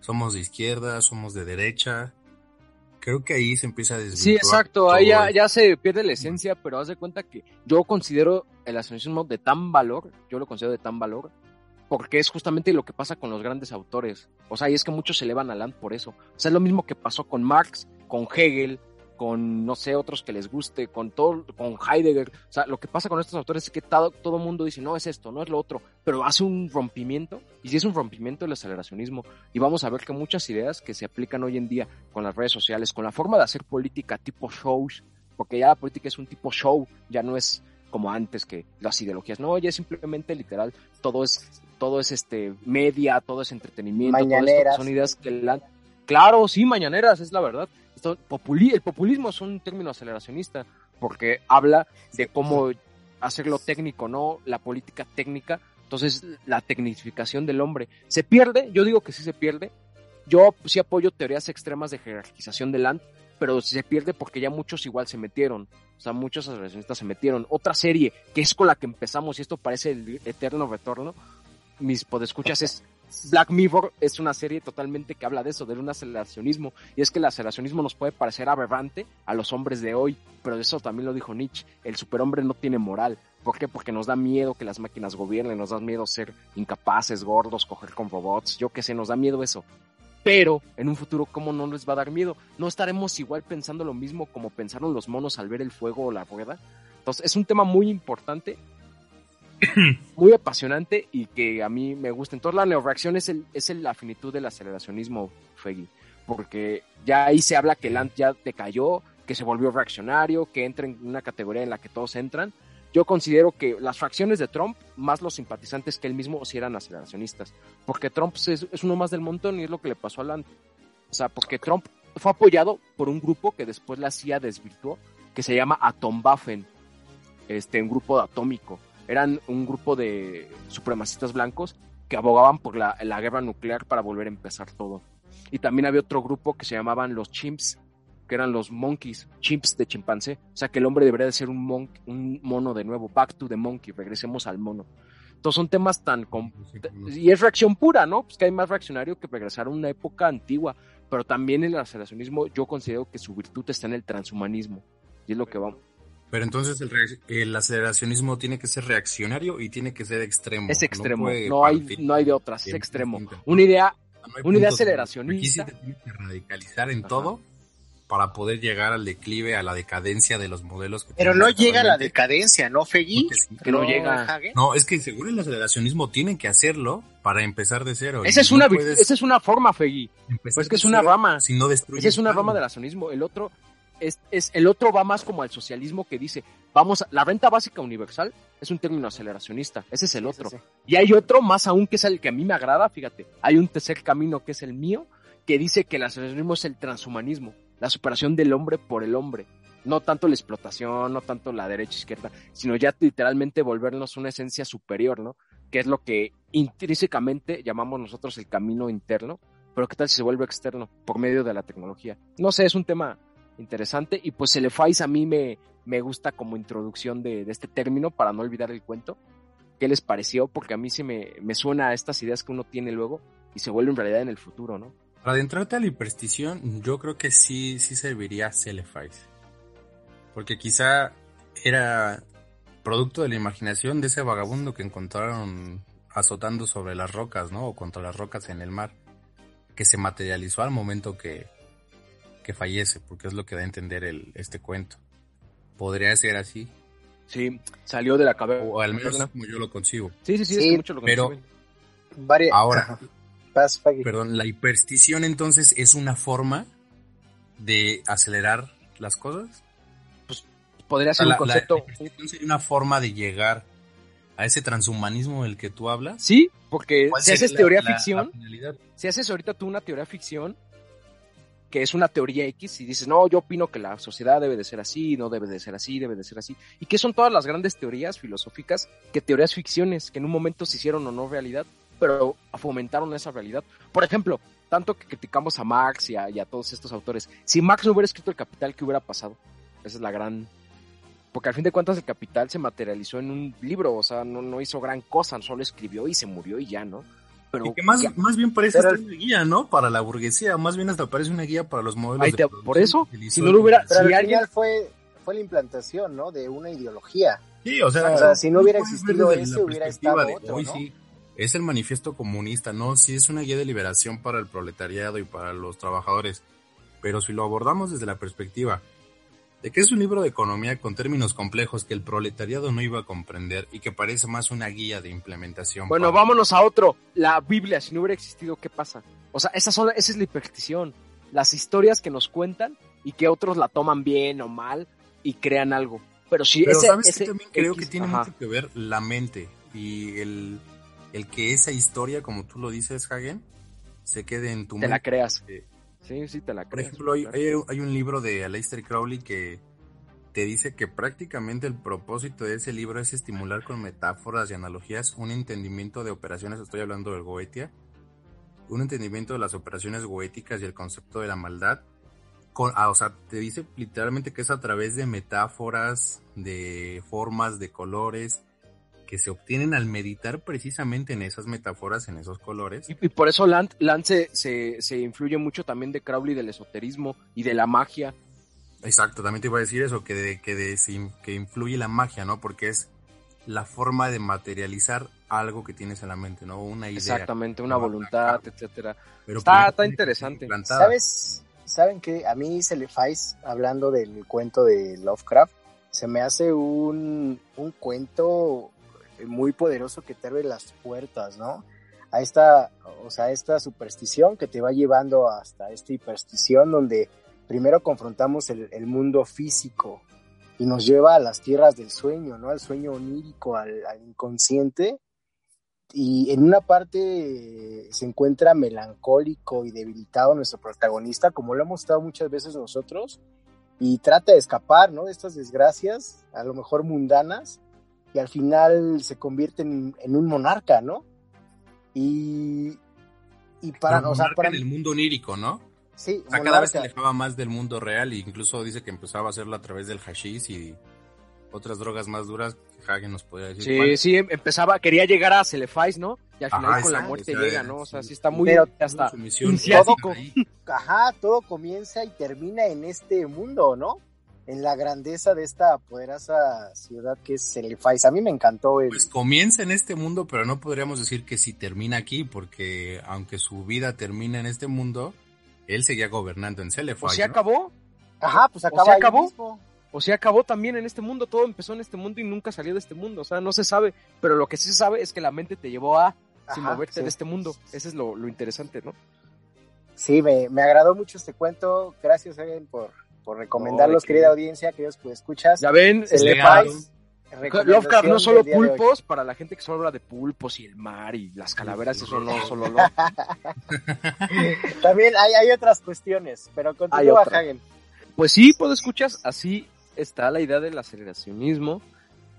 somos de izquierda, somos de derecha, creo que ahí se empieza a desvirtuar.
Sí, exacto, ahí ya, ya, se pierde la esencia, pero haz de cuenta que yo considero el asociacionismo de tan valor, yo lo considero de tan valor, porque es justamente lo que pasa con los grandes autores. O sea, y es que muchos se elevan a Land por eso. O sea, es lo mismo que pasó con Marx, con Hegel, con, no sé, otros que les guste, con todo, con Heidegger. O sea, lo que pasa con estos autores es que todo, todo mundo dice, no es esto, no es lo otro, pero hace un rompimiento, y si es un rompimiento el aceleracionismo, y vamos a ver que muchas ideas que se aplican hoy en día con las redes sociales, con la forma de hacer política tipo shows, porque ya la política es un tipo show, ya no es como antes que las ideologías, no, ya es simplemente literal, todo es, todo es este media, todo es entretenimiento,
mañaneras.
son ideas que la... Claro, sí, mañaneras, es la verdad el populismo es un término aceleracionista porque habla de cómo hacerlo técnico, ¿no? La política técnica. Entonces, la tecnificación del hombre se pierde. Yo digo que sí se pierde. Yo sí apoyo teorías extremas de jerarquización del land, pero se pierde porque ya muchos igual se metieron. O sea, muchos aceleracionistas se metieron. Otra serie que es con la que empezamos, y esto parece el eterno retorno, mis podescuchas es Black Mirror es una serie totalmente que habla de eso, de un aceleracionismo. Y es que el aceleracionismo nos puede parecer aberrante a los hombres de hoy, pero eso también lo dijo Nietzsche. El superhombre no tiene moral. ¿Por qué? Porque nos da miedo que las máquinas gobiernen, nos da miedo ser incapaces, gordos, coger con robots, yo qué sé, nos da miedo eso. Pero en un futuro, ¿cómo no les va a dar miedo? ¿No estaremos igual pensando lo mismo como pensaron los monos al ver el fuego o la rueda? Entonces, es un tema muy importante muy apasionante y que a mí me gusta. Entonces la neoreacción es, el, es la finitud del aceleracionismo, Feggy, porque ya ahí se habla que Land ya decayó, que se volvió reaccionario, que entra en una categoría en la que todos entran. Yo considero que las fracciones de Trump, más los simpatizantes que él mismo, sí eran aceleracionistas, porque Trump es, es uno más del montón y es lo que le pasó a Land. O sea, porque Trump fue apoyado por un grupo que después la CIA desvirtuó, que se llama Atomwaffen, este, un grupo atómico eran un grupo de supremacistas blancos que abogaban por la, guerra nuclear para volver a empezar todo. Y también había otro grupo que se llamaban los chimps, que eran los monkeys, chimps de chimpancé. O sea que el hombre debería de ser un, un mono de nuevo, back to the monkey, regresemos al mono. Entonces son temas tan... Y es reacción pura, ¿no? Pues que hay más reaccionario que regresar a una época antigua. Pero también el aceleracionismo yo considero que su virtud está en el transhumanismo. Y es lo que vamos,
pero entonces el, aceleracionismo tiene que ser reaccionario y tiene que ser extremo.
Es extremo, no, hay, no hay de otras, es extremo. Una idea, una idea aceleracionista.
Aquí se que radicalizar en todo para poder llegar al declive, a la decadencia de los modelos.
Que Pero no llega a la decadencia, ¿no, Fegui?
que no, llega.
No, es que seguro el aceleracionismo tiene que hacerlo para empezar de cero.
Esa es, una, esa es una forma, Fegui. Pues que es una rama.
Si no
esa es una rama del accionismo. El otro es, es, el otro va más como al socialismo que dice, vamos, la renta básica universal es un término aceleracionista, ese es el otro. Y hay otro más aún que es el que a mí me agrada, fíjate, hay un tercer camino que es el mío, que dice que el aceleracionismo es el transhumanismo, la superación del hombre por el hombre. No tanto la explotación, no tanto la derecha izquierda, sino ya literalmente volvernos una esencia superior, ¿no? Que es lo que intrínsecamente llamamos nosotros el camino interno, pero ¿qué tal si se vuelve externo por medio de la tecnología? No sé, es un tema interesante. Y pues el EFAIS a mí me, me gusta como introducción de, este término para no olvidar el cuento. ¿Qué les pareció? Porque a mí sí me, me suena a estas ideas que uno tiene luego y se vuelven realidad en el futuro, ¿no?
Para adentrarte a la hiperstición, yo creo que sí, sí serviría Celefais. Porque quizá era producto de la imaginación de ese vagabundo que encontraron azotando sobre las rocas, ¿no? O contra las rocas en el mar, que se materializó al momento que, que fallece, porque es lo que da a entender el, este cuento. ¿Podría ser así?
Sí, salió de la cabeza.
O al menos como yo lo consigo.
Sí, sí, sí, es mucho lo
Pero ahora, perdón, la hiperstición entonces es una forma de acelerar las cosas.
Pues podría ser un concepto.
sería una forma de llegar a ese transhumanismo del que tú hablas.
Sí, porque si haces teoría ficción, si haces ahorita tú una teoría ficción, que es una teoría X y dices, no, yo opino que la sociedad debe de ser así, no debe de ser así, debe de ser así. ¿Y qué son todas las grandes teorías filosóficas que teorías ficciones que en un momento se hicieron o no realidad, pero fomentaron esa realidad? Por ejemplo, tanto que criticamos a Marx y a, y a todos estos autores, si Marx no hubiera escrito el Capital, ¿qué hubiera pasado? Esa es la gran porque al fin de cuentas el capital se materializó en un libro, o sea, no, no hizo gran cosa, solo escribió y se murió y ya, ¿no?
Pero, y que más, más bien parece una guía, ¿no? Para la burguesía, más bien hasta parece una guía para los modelos.
de por eso, si no lo hubiera,
pero
si
al
alguien...
final fue, fue la implantación, ¿no? De una ideología.
Sí, o sea,
o sea si no hubiera existido ese, hubiera estado
de
otro,
hoy,
¿no?
sí. Es el manifiesto comunista, ¿no? Sí es una guía de liberación para el proletariado y para los trabajadores. Pero si lo abordamos desde la perspectiva de que es un libro de economía con términos complejos que el proletariado no iba a comprender y que parece más una guía de implementación.
Bueno,
para-
vámonos a otro. La Biblia, si no hubiera existido, ¿qué pasa? O sea, esas son, esa es la hiperstición. Las historias que nos cuentan y que otros la toman bien o mal y crean algo. Pero si
Pero
ese,
sabes
ese
que también creo
X,
que tiene
ajá.
mucho que ver la mente y el, el que esa historia, como tú lo dices, Hagen, se quede en tu
te la
mente.
creas.
Eh,
Sí, sí, te la
Por
creas.
ejemplo, hay un libro de Aleister Crowley que te dice que prácticamente el propósito de ese libro es estimular con metáforas y analogías un entendimiento de operaciones, estoy hablando del Goetia, un entendimiento de las operaciones goéticas y el concepto de la maldad. Con, ah, o sea, te dice literalmente que es a través de metáforas, de formas, de colores, que se obtienen al meditar precisamente en esas metáforas, en esos colores.
Y, y por eso Land, Land se, se, se influye mucho también de Crowley, del esoterismo y de la magia.
Exacto, también te iba a decir eso, que, de, que, de, que influye la magia, ¿no? Porque es la forma de materializar algo que tienes en la mente, ¿no? Una idea.
Exactamente, una voluntad, etcétera.
Pero
Está- está interesante.
implantada.
¿Sabes? ¿Saben que A mí se le fais, hablando del cuento de Lovecraft, se me hace un, un cuento muy poderoso que te abre las puertas, ¿no? A esta, o sea, esta superstición que te va llevando hasta esta hiperstición donde primero confrontamos el, mundo físico y nos lleva a las tierras del sueño, ¿no? Al sueño onírico, al, al inconsciente. Y en una parte eh, se encuentra melancólico y debilitado nuestro protagonista, como lo hemos estado muchas veces nosotros, y trata de escapar, ¿no? De estas desgracias, a lo mejor mundanas, y al final se convierte en, en un monarca, ¿no? Y, y para,
Pero
o sea, para
en el mundo onírico, ¿no?
sí,
O sea, cada vez se alejaba más del mundo real e incluso dice que empezaba a hacerlo a través del hashish y otras drogas más duras que Hagen nos podría decir.
Sí, sí, em- empezaba, quería llegar a Celefais, ¿no? Y al
Ajá,
final con la muerte
o sea,
llega, ¿no? O sea,
sí.
sí está muy
Pero
hasta
Su misión ahí.
Ajá, todo comienza y termina en este mundo, ¿no? En la grandeza de esta poderosa ciudad que es Celefais. A mí me encantó el...
Pues comienza en este mundo, pero no podríamos decir que si termina aquí, porque aunque su vida termina en este mundo, él seguía gobernando en Celefai.
O se
¿no?
acabó,
Ajá, pues
¿O
acaba
se
ahí
acabó?
mismo.
o se acabó también en este mundo, todo empezó en este mundo y nunca salió de este mundo, o sea, no se sabe, pero lo que sí se sabe es que la mente te llevó a sin
Ajá,
moverte
sí.
de este mundo, ese es lo, lo interesante, ¿no?
Sí, me, me agradó mucho este cuento. Gracias, Egen, por, por recomendarlos,
No,
querida audiencia, queridos pues escuchas.
Ya ven, este,
Celefais.
Lovecraft no solo pulpos, para la gente que solo habla de pulpos y el mar y las calaveras, eso no solo lo...
También hay, hay otras cuestiones, pero continúa. Hagen.
Pues sí, puedo escuchas, así está la idea del aceleracionismo.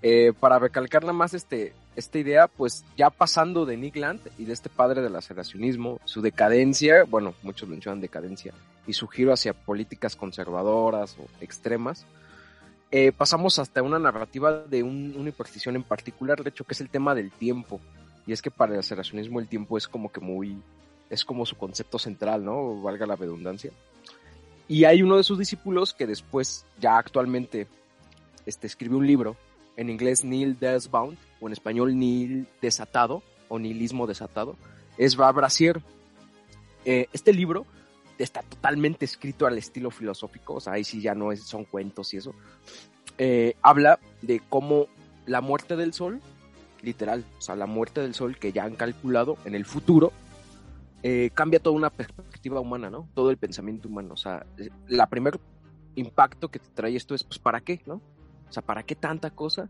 Eh, para recalcar nada más este, esta idea, pues ya pasando de Nick Land y de este padre del aceleracionismo, su decadencia, bueno, muchos mencionan decadencia, y su giro hacia políticas conservadoras o extremas, eh, pasamos hasta una narrativa de un- una hiperstición en particular, de hecho, que es el tema del tiempo. Y es que para el aceleracionismo el tiempo es como que muy, es como su concepto central, ¿no? Valga la redundancia. Y hay uno de sus discípulos que después, ya actualmente, este, escribió un libro, en inglés Neil Desbound, o en español Neil Desatado, o Nihilismo Desatado, es Ra Brasier. Eh, este libro está totalmente escrito al estilo filosófico, o sea, ahí sí ya no es, son cuentos y eso. Eh, habla de cómo la muerte del sol, literal, o sea, la muerte del sol que ya han calculado en el futuro, eh, cambia toda una perspectiva humana, ¿no? Todo el pensamiento humano. O sea, la primer impacto que te trae esto es, pues, ¿para qué, no? O sea, ¿para qué tanta cosa?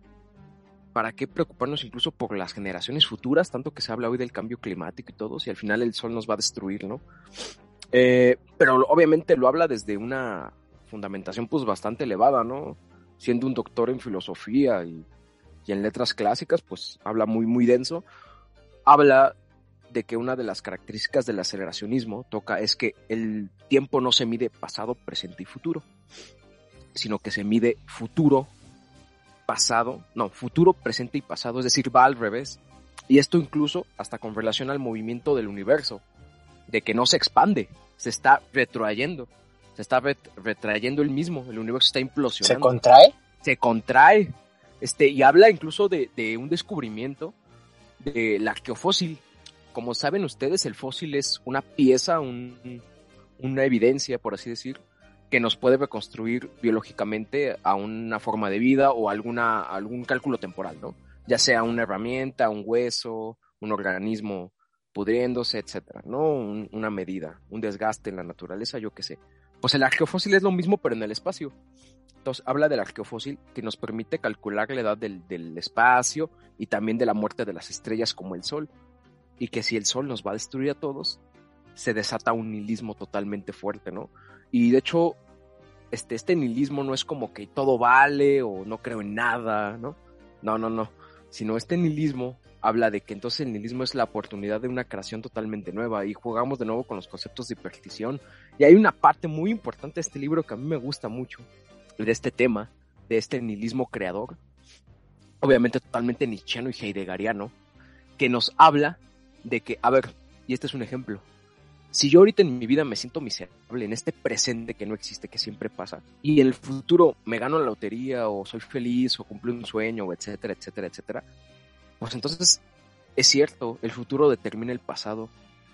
¿Para qué preocuparnos incluso por las generaciones futuras? Tanto que se habla hoy del cambio climático y todo, si al final el sol nos va a destruir, ¿no? Eh, pero obviamente lo habla desde una fundamentación pues bastante elevada, ¿no? Siendo un doctor en filosofía y, y en letras clásicas, pues habla muy, muy denso. Habla de que una de las características del aceleracionismo toca es que el tiempo no se mide pasado, presente y futuro, sino que se mide futuro, pasado, no, futuro, presente y pasado, es decir, va al revés. Y esto incluso hasta con relación al movimiento del universo, de que no se expande, se está retroayendo, se está retrayendo el mismo, el universo está implosionando.
¿Se contrae?
Se contrae, este, y habla incluso de, de un descubrimiento del arqueofósil. Como saben ustedes, el fósil es una pieza, un, una evidencia, por así decir, que nos puede reconstruir biológicamente a una forma de vida o alguna, algún cálculo temporal, ¿no? Ya sea una herramienta, un hueso, un organismo pudriéndose, etcétera, ¿no? una medida, un desgaste en la naturaleza, yo qué sé. Pues el arqueofósil es lo mismo, pero en el espacio. Entonces habla del arqueofósil que nos permite calcular la edad del, del espacio y también de la muerte de las estrellas como el Sol. Y que si el Sol nos va a destruir a todos, se desata un nihilismo totalmente fuerte, ¿no? Y de hecho, este, este nihilismo no es como que todo vale o no creo en nada, ¿no? No, no, no. Sino este nihilismo habla de que entonces el nihilismo es la oportunidad de una creación totalmente nueva y jugamos de nuevo con los conceptos de hiperstición. Y hay una parte muy importante de este libro que a mí me gusta mucho, de este tema, de este nihilismo creador, obviamente totalmente nietzscheano y heideggeriano, que nos habla de que, a ver, y este es un ejemplo, si yo ahorita en mi vida me siento miserable, en este presente que no existe, que siempre pasa, y en el futuro me gano la lotería o soy feliz o cumplo un sueño, etcétera, etcétera, etcétera, pues entonces es cierto, el futuro determina el pasado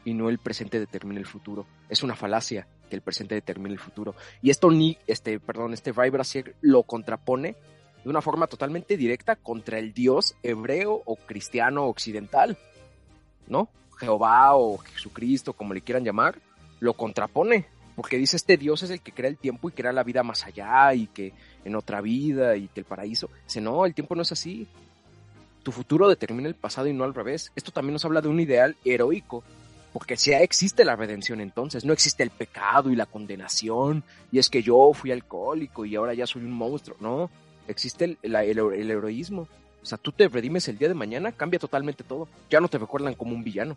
y no el presente determina el futuro. Es una falacia que el presente determine el futuro. Y esto ni, este, perdón, este Ray lo contrapone de una forma totalmente directa contra el Dios hebreo o cristiano occidental, ¿no? Jehová o Jesucristo, como le quieran llamar, lo contrapone, porque dice este Dios es el que crea el tiempo y crea la vida más allá y que en otra vida y que el paraíso. Dice, no, el tiempo no es así. Tu futuro determina el pasado y no al revés. Esto también nos habla de un ideal heroico, porque si existe la redención entonces, no existe el pecado y la condenación, y es que yo fui alcohólico y ahora ya soy un monstruo, no, existe el, el heroísmo, o sea, tú te redimes el día de mañana, cambia totalmente todo. Ya no te recuerdan como un villano.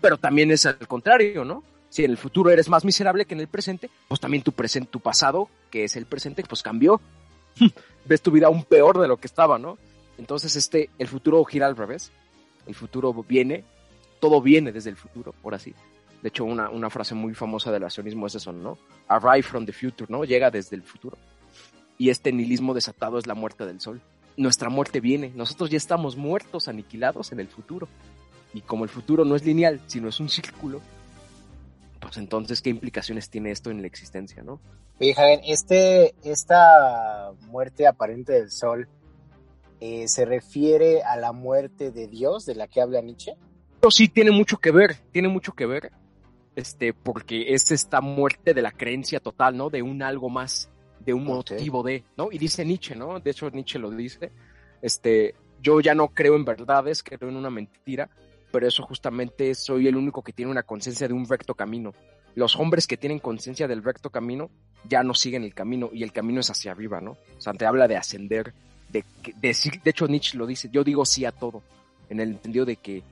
Pero también es al contrario, ¿no? Si en el futuro eres más miserable que en el presente, pues también tu presente, tu pasado, que es el presente, pues cambió. Ves tu vida aún peor de lo que estaba, ¿no? Entonces, este, el futuro gira al revés. El futuro viene, todo viene desde el futuro, por así. De hecho, una, una frase muy famosa del accionismo es eso, ¿no? Arrive from the future, ¿no? Llega desde el futuro. Y este nihilismo desatado es la muerte del sol nuestra muerte viene. Nosotros ya estamos muertos, aniquilados en el futuro. Y como el futuro no es lineal, sino es un círculo, pues entonces, ¿qué implicaciones tiene esto en la existencia, no?
Oye, Javier, este, esta muerte aparente del sol, eh, ¿se refiere a la muerte de Dios de la que habla Nietzsche?
sí, tiene mucho que ver, tiene mucho que ver, este, porque es esta muerte de la creencia total, ¿no? De un algo más de un motivo de, ¿no? Y dice Nietzsche, ¿no? De hecho, Nietzsche lo dice, este, yo ya no creo en verdades, creo en una mentira, pero eso justamente soy el único que tiene una conciencia de un recto camino. Los hombres que tienen conciencia del recto camino ya no siguen el camino y el camino es hacia arriba, ¿no? O sea, te habla de ascender, de decir, de hecho Nietzsche lo dice, yo digo sí a todo, en el entendido de que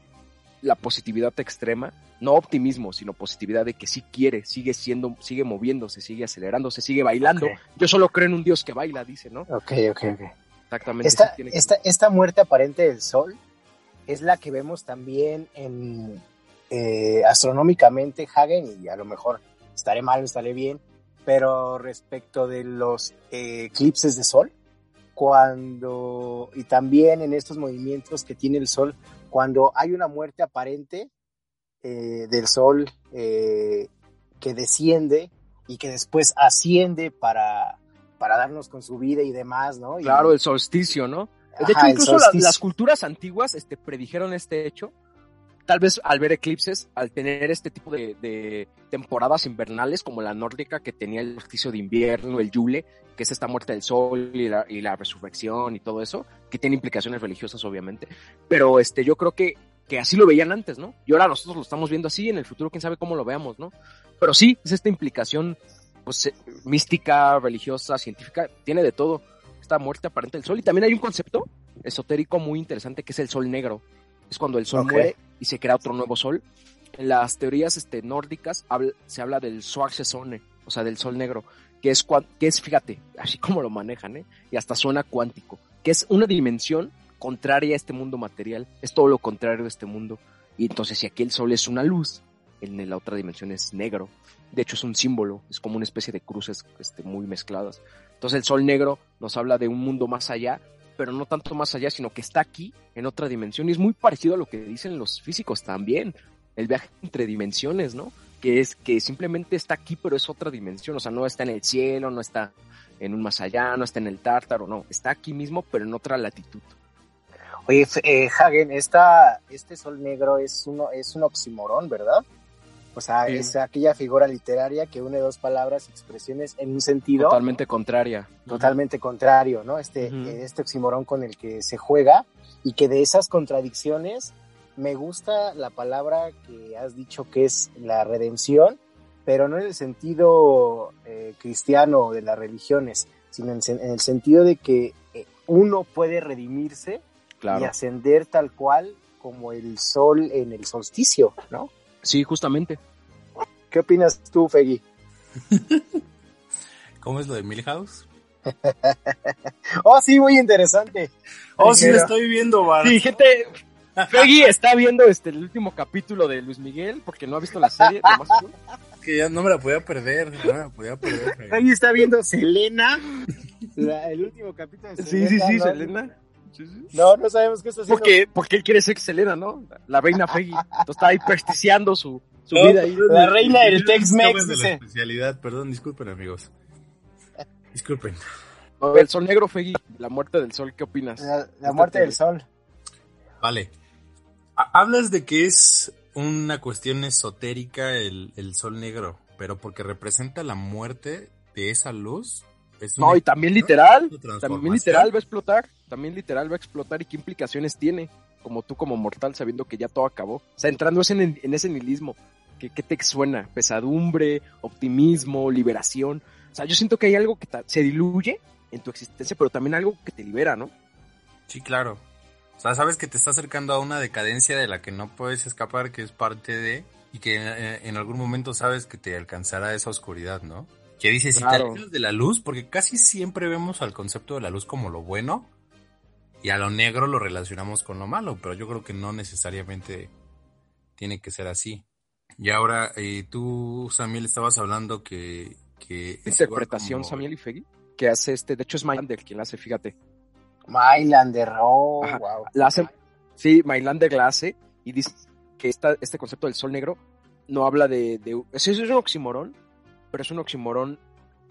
la positividad extrema, no optimismo, sino positividad de que sí quiere, sigue siendo, sigue moviéndose, sigue acelerándose, sigue bailando. Yo solo creo en un Dios que baila, dice, ¿no?
Ok, ok, ok.
Exactamente.
Esta, esta, esta muerte aparente del Sol es la que vemos también en eh, astronómicamente Hagen, y a lo mejor estaré mal, estaré bien, pero respecto de los eh, eclipses de Sol, cuando, y también en estos movimientos que tiene el Sol, cuando hay una muerte aparente eh, del sol eh, que desciende y que después asciende para, para darnos con su vida y demás, ¿no?
claro, el solsticio, ¿no? De hecho, incluso las culturas antiguas este, predijeron este hecho. Tal vez al ver eclipses, al tener este tipo de, temporadas invernales como la nórdica que tenía el solsticio de invierno, el Yule, que es esta muerte del sol y la, y la resurrección y todo eso, que tiene implicaciones religiosas obviamente, pero este, yo creo que, que así lo veían antes, ¿no? Y ahora nosotros lo estamos viendo así, en el futuro quién sabe cómo lo veamos, ¿no? Pero sí, es esta implicación pues, eh, mística, religiosa, científica, tiene de todo esta muerte aparente del sol. Y también hay un concepto esotérico muy interesante que es el sol negro. Es cuando el sol muere y se crea otro nuevo sol. En las teorías este, nórdicas se habla del Sone, o sea, del sol negro, que es, que es, fíjate, así como lo manejan, ¿eh? y hasta suena cuántico, que es una dimensión contraria a este mundo material, es todo lo contrario de este mundo. Y entonces si aquí el sol es una luz, en la otra dimensión es negro. De hecho es un símbolo, es como una especie de cruces este, muy mezcladas. Entonces el sol negro nos habla de un mundo más allá, pero no tanto más allá, sino que está aquí en otra dimensión. Y es muy parecido a lo que dicen los físicos también, el viaje entre dimensiones, ¿no? Que es que simplemente está aquí, pero es otra dimensión, o sea, no está en el cielo, no está en un más allá, no está en el tártaro, no, está aquí mismo, pero en otra latitud.
Oye, eh, Hagen, esta, este sol negro es, uno, es un oximorón, ¿verdad? O sea, es aquella figura literaria que une dos palabras y expresiones en un sentido.
Totalmente contraria.
Totalmente contrario, ¿no? Este, este oximorón con el que se juega y que de esas contradicciones me gusta la palabra que has dicho que es la redención, pero no en el sentido eh, cristiano de las religiones, sino en, el sentido de que eh, uno puede redimirse y ascender tal cual como el sol en el solsticio, ¿no?
Sí, justamente.
¿Qué opinas tú, Feggy?
¿Cómo es lo de Milhouse?
oh, sí, muy interesante.
Oh, sí, lo estoy viendo, Bart.
Sí, gente, Feggy está viendo este el último capítulo de Luis Miguel porque no ha visto la serie.
que ya no me la podía perder, no me la podía perder.
Feggy está viendo Selena, el último capítulo de
Selena. Sí, sí, sí, Selena.
No, no sabemos qué está haciendo.
Porque, porque él quiere ser Selena, ¿no? La reina Feggy. Entonces está ahí presticiando su, su vida ahí.
La reina del Tex-Mex.
De la especialidad, perdón, disculpen amigos. Disculpen.
El sol negro, Feggy, la muerte del sol, ¿qué opinas?
La, muerte del sol.
Vale. Hablas de que es una cuestión esotérica el, el sol negro, pero porque representa la muerte de esa luz
no, y también literal, también literal va a explotar, también literal va a explotar y qué implicaciones tiene, como tú como mortal sabiendo que ya todo acabó. O sea, entrando en, en ese nihilismo, ¿qué, ¿qué, te suena? Pesadumbre, optimismo, liberación. O sea, yo siento que hay algo que se diluye en tu existencia, pero también algo que te libera, ¿no?
Sí, claro. O sea, sabes que te está acercando a una decadencia de la que no puedes escapar, que es parte de, y que eh, en algún momento sabes que te alcanzará esa oscuridad, ¿no? que dice, si te de la luz, porque casi siempre vemos al concepto de la luz como lo bueno y a lo negro lo relacionamos con lo malo, pero yo creo que no necesariamente tiene que ser así. Y ahora, eh, tú, Samuel, estabas hablando que... que
Interpretación, Samuel y Fegui, que hace este, de hecho es Mylander quien la hace, fíjate.
Mylander, oh, wow.
La hace, sí, Mylander la hace y dice que esta, este concepto del sol negro no habla de, de es un oximorón, pero es un oximorón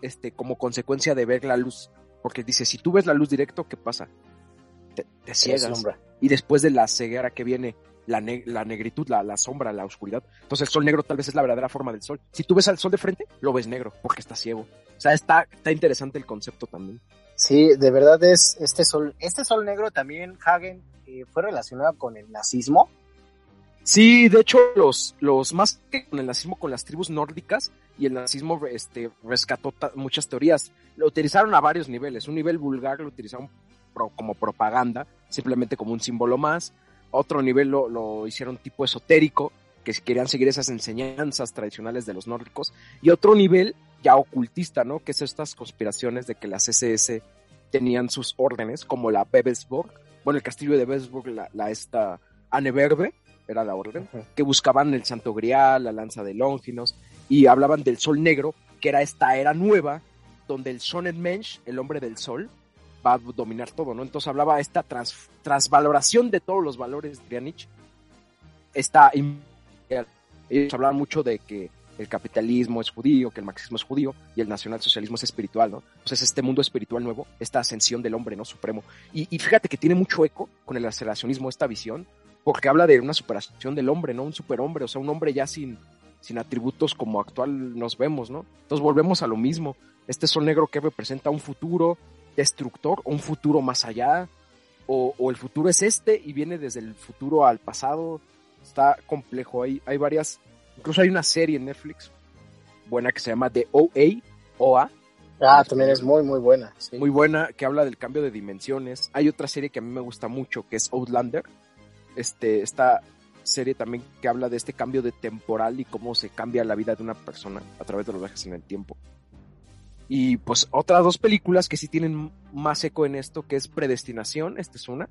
este, como consecuencia de ver la luz. Porque dice, si tú ves la luz directo, ¿qué pasa? Te, ciegas. Y después de la ceguera que viene la, la negritud, la, la, sombra, la oscuridad. Entonces el sol negro tal vez es la verdadera forma del sol. Si tú ves al sol de frente, lo ves negro, porque está ciego. O sea, está, está interesante el concepto también.
Sí, de verdad es este sol, este sol negro también, Hagen, eh, fue relacionado con el nazismo.
Sí, de hecho, los, los más que con el nazismo, con las tribus nórdicas, y el nazismo este, rescató muchas teorías. Lo utilizaron a varios niveles. Un nivel vulgar lo utilizaron como propaganda, simplemente como un símbolo más. Otro nivel lo, lo hicieron tipo esotérico, que querían seguir esas enseñanzas tradicionales de los nórdicos. Y otro nivel ya ocultista, ¿no? Que es estas conspiraciones de que las SS tenían sus órdenes, como la Bebelsburg, bueno, el castillo de Bebelsburg, la, la esta era la orden, que buscaban el Santo Grial, la lanza de Longinos, y hablaban del sol negro, que era esta era nueva, donde el Sonnenmensch, el hombre del sol, va a dominar todo, ¿no? Entonces hablaba esta transvaloración de todos los valores de Nietzsche. Esta, ellos hablaban mucho de que el capitalismo es judío, que el marxismo es judío y el nacionalsocialismo es espiritual, ¿no? Entonces este mundo espiritual nuevo, esta ascensión del hombre, ¿no? Supremo. Y, y fíjate que tiene mucho eco con el aceleracionismo esta visión, porque habla de una superación del hombre, ¿no? Un superhombre, o sea, un hombre ya sin, sin atributos como actual nos vemos, ¿no? Entonces volvemos a lo mismo. Este sol negro que representa un futuro destructor, un futuro más allá, o, el futuro es este y viene desde el futuro al pasado. Está complejo, hay, hay varias, incluso hay una serie en Netflix buena que se llama The OA, OA.
Ah, también es muy, muy buena.
Muy buena, que habla del cambio de dimensiones. Hay otra serie que a mí me gusta mucho, que es Outlander. Este, está serie también que habla de este cambio de temporal y cómo se cambia la vida de una persona a través de los viajes en el tiempo. Y pues otras dos películas que sí tienen más eco en esto, que es Predestinación, esta es una,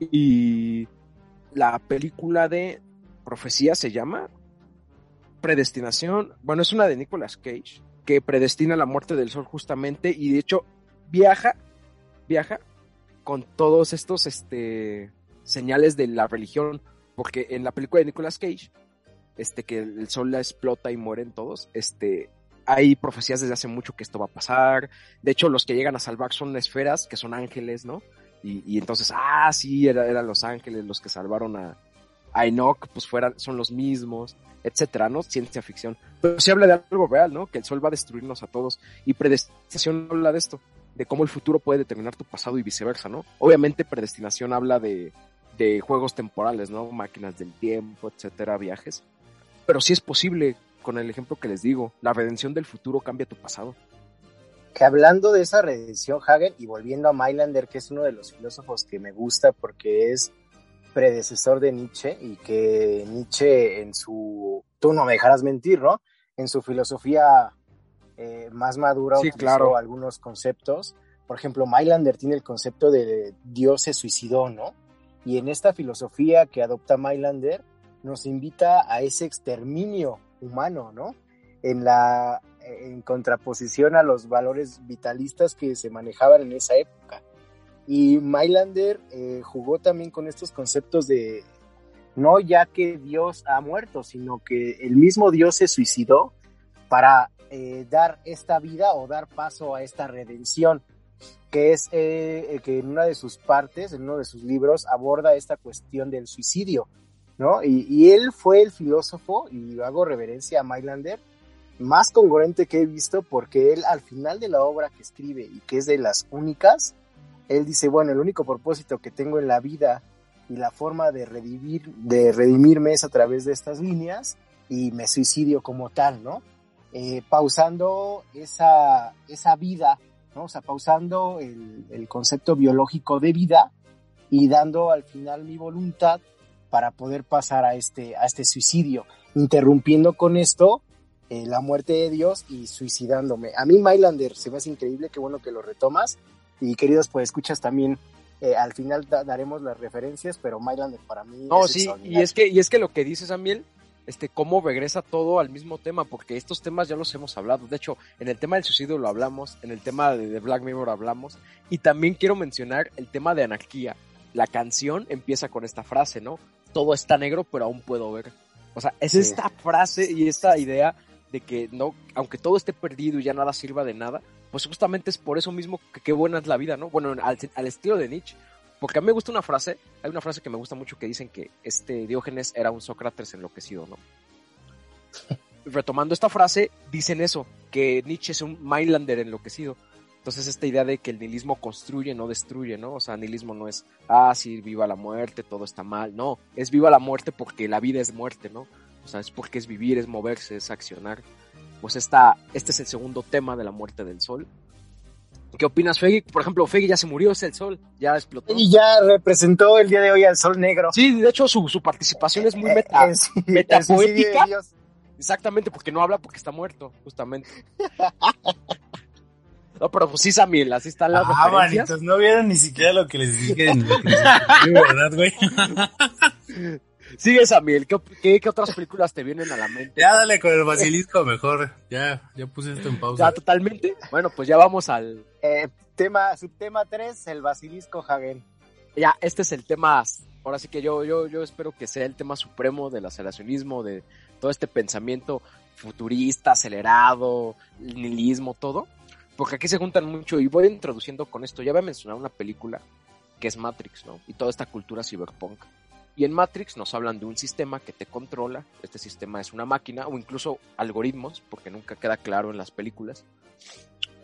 y la película de Profecía se llama Predestinación, bueno, es una de Nicolas Cage, que predestina la muerte del sol justamente y de hecho viaja, viaja con todos estos este, señales de la religión, porque en la película de Nicolas Cage, este, que el sol la explota y mueren todos, este, hay profecías desde hace mucho que esto va a pasar. De hecho, los que llegan a salvar son esferas, que son ángeles, ¿no? Y, entonces, ah, sí, eran los ángeles los que salvaron a, a Enoch, pues fueran, son los mismos, etcétera, ¿no? Ciencia ficción. Pero sí habla de algo real, ¿no? Que el sol va a destruirnos a todos. Y predestinación habla de esto, de cómo el futuro puede determinar tu pasado y viceversa, ¿no? Obviamente, predestinación habla de, de juegos temporales, ¿no? Máquinas del tiempo, etcétera, viajes. Pero sí es posible con el ejemplo que les digo, la redención del futuro cambia tu pasado.
Que hablando de esa redención, Hagen, y volviendo a Mailander, que es uno de los filósofos que me gusta porque es predecesor de Nietzsche y que Nietzsche en su, tú no me dejarás mentir, ¿no? En su filosofía eh, más madura
sí, claro.
algunos conceptos. Por ejemplo, Mailander tiene el concepto de Dios se suicidó, ¿no? Y en esta filosofía que adopta Mailander nos invita a ese exterminio humano, ¿no? En la en contraposición a los valores vitalistas que se manejaban en esa época. Y Mailander eh, jugó también con estos conceptos de no ya que Dios ha muerto, sino que el mismo Dios se suicidó para eh, dar esta vida o dar paso a esta redención, que es eh, que en una de sus partes, en uno de sus libros, aborda esta cuestión del suicidio, ¿no? Y, él fue el filósofo, y hago reverencia a Mailander, más congruente que he visto porque él al final de la obra que escribe y que es de las únicas, él dice, bueno, el único propósito que tengo en la vida y la forma de redimir, de redimirme es a través de estas líneas y me suicidio como tal, ¿no? Eh, pausando esa, esa vida, ¿no? O sea, pausando el concepto biológico de vida y dando al final mi voluntad para poder pasar a este, a este suicidio, interrumpiendo con esto eh, la muerte de Dios y suicidándome. A mí Mailander se me hace increíble, qué bueno que lo retomas. Y queridos, pues escuchas también, eh, al final daremos las referencias, pero Mailander para mí...
No, sí, y es, que, y es que lo que dice Samuel, este, cómo regresa todo al mismo tema, porque estos temas ya los hemos hablado. De hecho, en el tema del suicidio lo hablamos, en el tema de, de Black Mirror hablamos, y también quiero mencionar el tema de anarquía. La canción empieza con esta frase, ¿no? Todo está negro, pero aún puedo ver. O sea, es esta frase y esta idea de que no, aunque todo esté perdido y ya nada sirva de nada, pues justamente es por eso mismo que qué buena es la vida, ¿no? Bueno, al, estilo de Nietzsche. Porque a mí me gusta una frase, hay una frase que me gusta mucho que dicen que este Diógenes era un Sócrates enloquecido, ¿no? Retomando esta frase, dicen eso, que Nietzsche es un Mainlander enloquecido. Entonces esta idea de que el nihilismo construye, no destruye, ¿no? O sea, nihilismo no es, ah, sí, viva la muerte, todo está mal. No, es viva la muerte porque la vida es muerte, ¿no? O sea, es porque es vivir, es moverse, es accionar. Pues esta, este es el segundo tema de la muerte del sol. ¿Qué opinas, Feggy? Por ejemplo, Feggy ya se murió, es el sol, ya explotó.
Y ya representó el día de hoy al sol negro.
Sí, de hecho su, su participación es muy eh, meta, eh, metapoética. Exactamente, porque no habla porque está muerto, justamente. No, pero pues sí, Samuel, así están las ah,
manitos, no vieron ni siquiera lo que les dije en ¿verdad, güey?
Sigue, Samuel, ¿Qué, ¿qué, otras películas te vienen a la mente?
Ya dale con el basilisco mejor, ya, ya puse esto en pausa.
Ya, totalmente. Bueno, pues ya vamos al...
Eh, tema, subtema 3, el basilisco Hagen.
Ya, este es el tema, ahora sí que yo, yo, yo espero que sea el tema supremo del aceleracionismo, de todo este pensamiento futurista, acelerado, nihilismo, todo porque aquí se juntan mucho y voy introduciendo con esto. Ya voy a mencionar una película que es Matrix, ¿no? Y toda esta cultura cyberpunk. Y en Matrix nos hablan de un sistema que te controla, este sistema es una máquina o incluso algoritmos, porque nunca queda claro en las películas,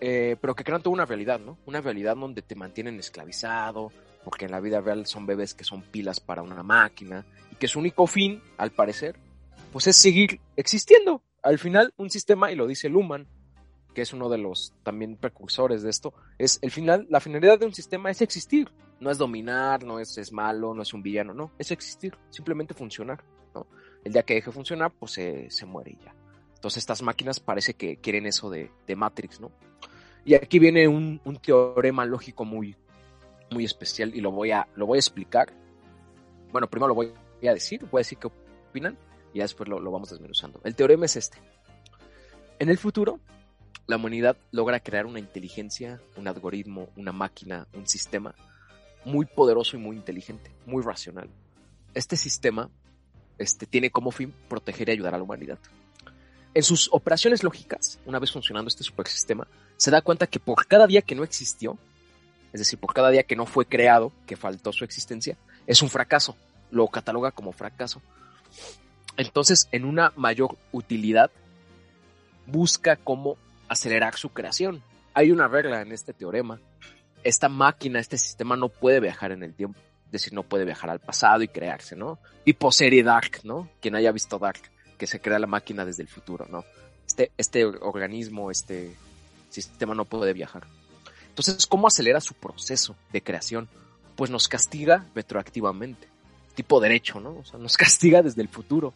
eh, pero que crean toda una realidad, ¿no? Una realidad donde te mantienen esclavizado, porque en la vida real son bebés que son pilas para una máquina, y que su único fin, al parecer, pues es seguir existiendo. Al final, un sistema, y lo dice Luhmann, que es uno de los también precursores de esto, es el final, la finalidad de un sistema es existir, no es dominar, no es, es malo, no es un villano, no, es existir, simplemente funcionar. ¿no? El día que deje de funcionar, pues se, se muere ya. Entonces estas máquinas parece que quieren eso de, de Matrix, ¿no? Y aquí viene un, un, teorema lógico muy, muy especial y lo voy, a, lo voy a explicar. Bueno, primero lo voy a decir, voy a decir qué opinan y después lo, lo vamos desmenuzando. El teorema es este. En el futuro, la humanidad logra crear una inteligencia, un algoritmo, una máquina, un sistema muy poderoso y muy inteligente, muy racional. Este sistema este, tiene como fin proteger y ayudar a la humanidad. En sus operaciones lógicas, una vez funcionando este supersistema, se da cuenta que por cada día que no existió, es decir, por cada día que no fue creado, que faltó su existencia, es un fracaso. Lo cataloga como fracaso. Entonces, en una mayor utilidad, busca cómo acelerar su creación. Hay una regla en este teorema. Esta máquina, este sistema no puede viajar en el tiempo. Es decir, no puede viajar al pasado y crearse, ¿no? Tipo serie Dark, ¿no? Quien haya visto Dark, que se crea la máquina desde el futuro, ¿no? Este, este organismo, este sistema no puede viajar. Entonces, ¿cómo acelera su proceso de creación? Pues nos castiga retroactivamente. Tipo derecho, ¿no? O sea, nos castiga desde el futuro.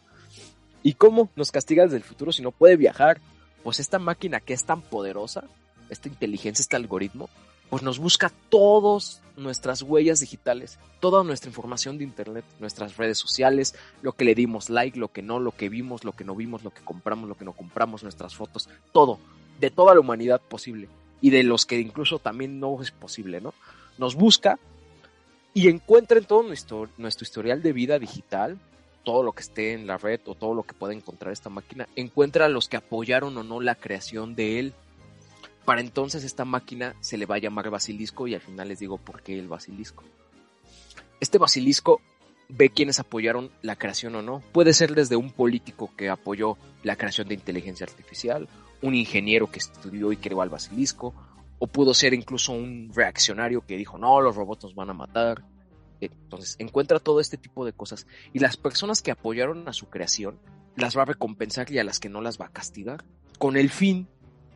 ¿Y cómo nos castiga desde el futuro si no puede viajar? Pues esta máquina que es tan poderosa, esta inteligencia, este algoritmo, pues nos busca todas nuestras huellas digitales, toda nuestra información de internet, nuestras redes sociales, lo que le dimos like, lo que no, lo que vimos, lo que no vimos, lo que compramos, lo que no compramos, nuestras fotos, todo, de toda la humanidad posible y de los que incluso también no es posible, ¿no? Nos busca y encuentra en todo nuestro, nuestro historial de vida digital, todo lo que esté en la red o todo lo que pueda encontrar esta máquina, encuentra a los que apoyaron o no la creación de él. Para entonces esta máquina se le va a llamar basilisco y al final les digo por qué el basilisco. Este basilisco ve quienes apoyaron la creación o no. Puede ser desde un político que apoyó la creación de inteligencia artificial, un ingeniero que estudió y creó al basilisco, o pudo ser incluso un reaccionario que dijo, no, los robots nos van a matar. Entonces, encuentra todo este tipo de cosas. Y las personas que apoyaron a su creación, las va a recompensar y a las que no las va a castigar. Con el fin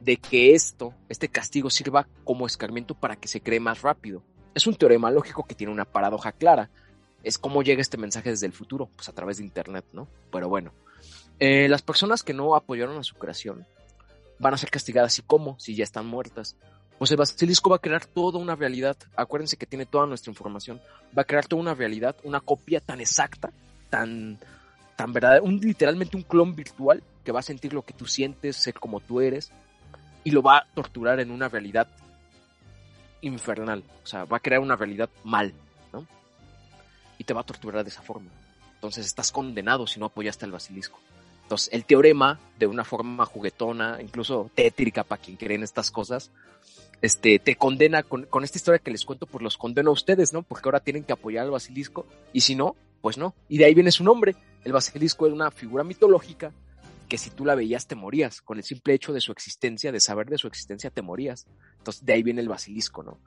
de que esto, este castigo sirva como escarmiento para que se cree más rápido. Es un teorema lógico que tiene una paradoja clara. Es cómo llega este mensaje desde el futuro, pues a través de Internet, ¿no? Pero bueno, eh, las personas que no apoyaron a su creación van a ser castigadas. ¿Y cómo? Si ya están muertas. El basilisco va a crear toda una realidad. Acuérdense que tiene toda nuestra información. Va a crear toda una realidad, una copia tan exacta, tan, tan verdadera, literalmente un clon virtual que va a sentir lo que tú sientes, ser como tú eres, y lo va a torturar en una realidad infernal. O sea, va a crear una realidad mal, ¿no? Y te va a torturar de esa forma. Entonces estás condenado si no apoyaste al basilisco. Entonces, el teorema, de una forma juguetona, incluso tétrica para quien cree en estas cosas, este, te condena con, esta historia que les cuento, pues los condeno a ustedes, ¿no? Porque ahora tienen que apoyar al basilisco, y si no, pues no. Y de ahí viene su nombre. El basilisco es una figura mitológica que si tú la veías te morías. Con el simple hecho de su existencia, de saber de su existencia, te morías. Entonces, de ahí viene el basilisco, ¿no?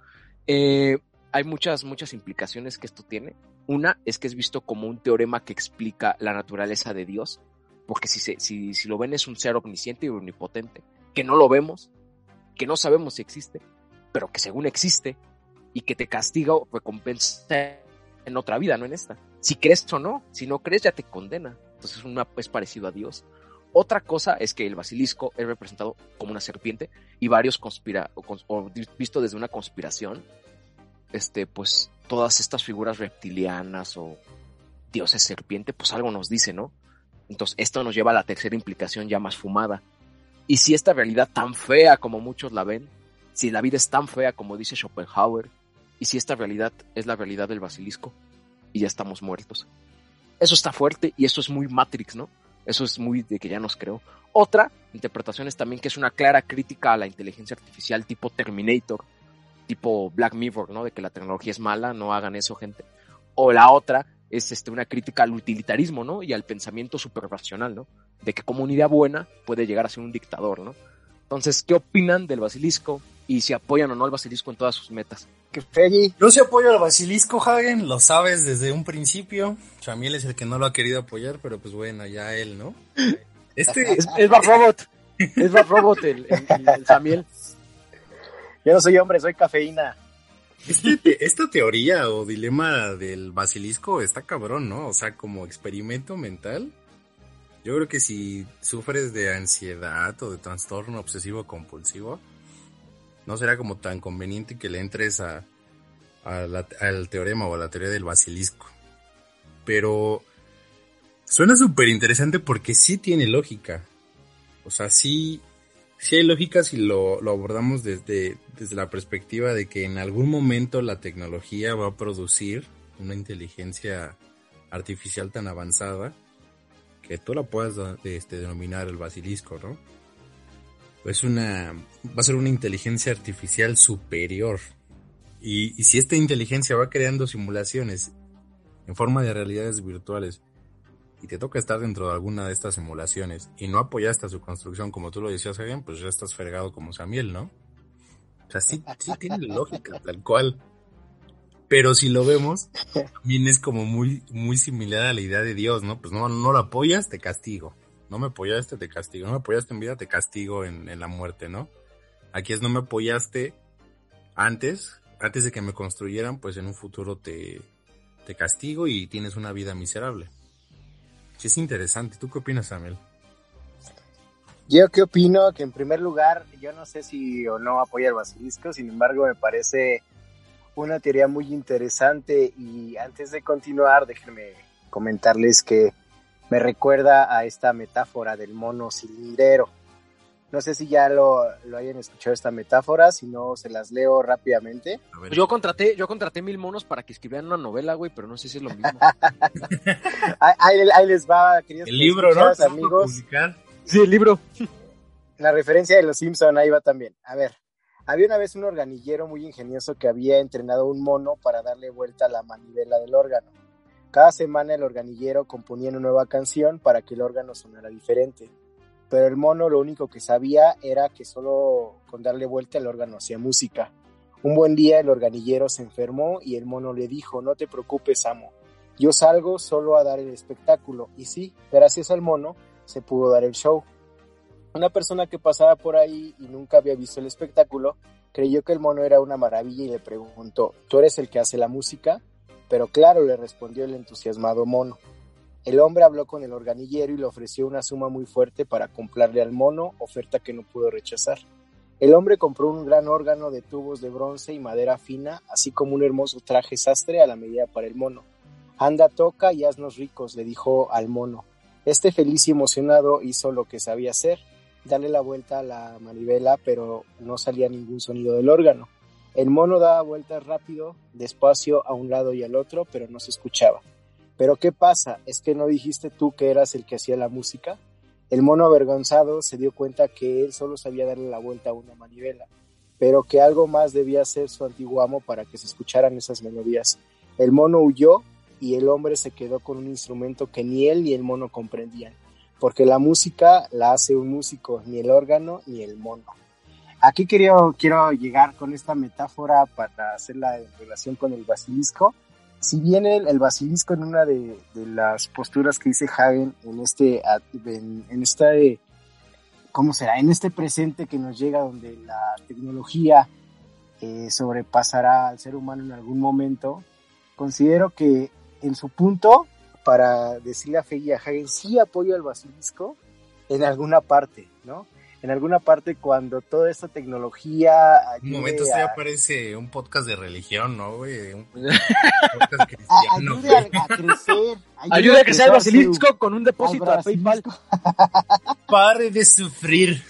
Eh, hay muchas, muchas implicaciones que esto tiene. Una es que es visto como un teorema que explica la naturaleza de Dios, porque si, si, si lo ven es un ser omnisciente y omnipotente, que no lo vemos, que no sabemos si existe, pero que según existe y que te castiga o recompensa en otra vida, no en esta. Si crees o no, si no crees ya te condena. Entonces es parecido a Dios. Otra cosa es que el basilisco es representado como una serpiente y varios conspira o, o visto desde una conspiración, este, pues todas estas figuras reptilianas o dioses serpiente, pues algo nos dice, ¿no? Entonces, esto nos lleva a la tercera implicación ya más fumada. Y si esta realidad tan fea como muchos la ven, si la vida es tan fea como dice Schopenhauer, y si esta realidad es la realidad del basilisco, y ya estamos muertos. Eso está fuerte y eso es muy Matrix, ¿no? Eso es muy de que ya nos creó. Otra interpretación es también que es una clara crítica a la inteligencia artificial tipo Terminator, tipo Black Mirror, ¿no? De que la tecnología es mala, no hagan eso, gente. O la otra es este, una crítica al utilitarismo, ¿no? Y al pensamiento superracional, ¿no? De que como una idea buena puede llegar a ser un dictador, ¿no? Entonces, ¿qué opinan del basilisco? Y si apoyan o no al basilisco en todas sus metas.
¿Qué Feli?
Yo sí apoyo al basilisco, Hagen, lo sabes desde un principio. Chamiel es el que no lo ha querido apoyar, pero pues bueno, ya él, ¿no?
Este... es, es Bad Robot. Es Bad Robot el, el.
Yo no soy hombre, soy cafeína.
Este esta teoría o dilema del basilisco está cabrón, ¿no? O sea, como experimento mental. Yo creo que si sufres de ansiedad o de trastorno obsesivo compulsivo, no será como tan conveniente que le entres a, al teorema o a la teoría del basilisco. Pero suena súper interesante porque sí tiene lógica. O sea, sí, sí hay lógica si lo, abordamos desde, desde la perspectiva de que en algún momento la tecnología va a producir una inteligencia artificial tan avanzada que tú la puedas este, denominar el basilisco, ¿no? Es una, va a ser una inteligencia artificial superior. Y, si esta inteligencia va creando simulaciones en forma de realidades virtuales y te toca estar dentro de alguna de estas simulaciones y no apoyaste a su construcción como tú lo decías, bien, pues ya estás fregado como Samuel, ¿no? O sea, sí, sí tiene lógica, tal cual. Pero si lo vemos, también es como muy, muy similar a la idea de Dios, ¿no? Pues no, no lo apoyas, te castigo. No me apoyaste, te castigo. No me apoyaste en vida, te castigo en, en la muerte, ¿no? Aquí es no me apoyaste antes, antes de que me construyeran, pues en un futuro te, te castigo y tienes una vida miserable. Sí, es interesante. ¿Tú qué opinas, Samuel?
Yo qué opino que en primer lugar, yo no sé si o no apoya el basilisco, sin embargo me parece una teoría muy interesante y antes de continuar, déjenme comentarles que me recuerda a esta metáfora del mono cilindrero. No sé si ya lo, lo, hayan escuchado esta metáfora, si no se las leo rápidamente.
Yo contraté, yo contraté mil monos para que escribieran una novela, güey, pero no sé si es lo mismo.
ahí, les va, queridos
El libro, ¿no?
amigos.
Sí, el libro.
La referencia de los Simpson ahí va también. A ver, había una vez un organillero muy ingenioso que había entrenado un mono para darle vuelta a la manivela del órgano. Cada semana el organillero componía una nueva canción para que el órgano sonara diferente pero el mono lo único que sabía era que solo con darle vuelta el órgano hacía música. Un buen día el organillero se enfermó y el mono le dijo, no te preocupes, amo, yo salgo solo a dar el espectáculo. Y sí, gracias al mono se pudo dar el show. Una persona que pasaba por ahí y nunca había visto el espectáculo, creyó que el mono era una maravilla y le preguntó, ¿tú eres el que hace la música? Pero claro, le respondió el entusiasmado mono. El hombre habló con el organillero y le ofreció una suma muy fuerte para comprarle al mono, oferta que no pudo rechazar. El hombre compró un gran órgano de tubos de bronce y madera fina, así como un hermoso traje sastre a la medida para el mono. Anda, toca y haznos ricos, le dijo al mono. Este feliz y emocionado hizo lo que sabía hacer, darle la vuelta a la manivela, pero no salía ningún sonido del órgano. El mono daba vueltas rápido, despacio a un lado y al otro, pero no se escuchaba. Pero ¿qué pasa? ¿Es que no dijiste tú que eras el que hacía la música? El mono avergonzado se dio cuenta que él solo sabía darle la vuelta a una manivela, pero que algo más debía hacer su antiguo amo para que se escucharan esas melodías. El mono huyó y el hombre se quedó con un instrumento que ni él ni el mono comprendían, porque la música la hace un músico, ni el órgano ni el mono. Aquí quiero, quiero llegar con esta metáfora para hacerla en relación con el basilisco si bien el, basilisco en una de, las posturas que dice Hagen en este, en, en este, ¿cómo será? En este presente que nos llega donde la tecnología eh, sobrepasará al ser humano en algún momento, considero que en su punto, para decirle a Fey y a Hagen, sí apoyo al basilisco en alguna parte, ¿no? en alguna parte cuando toda esta tecnología...
Un momento esto ya parece un podcast de religión, ¿no, güey? Un podcast cristiano.
Ayude a, crecer.
Ayude, a crecer el basilisco con un depósito a PayPal.
Pare de sufrir.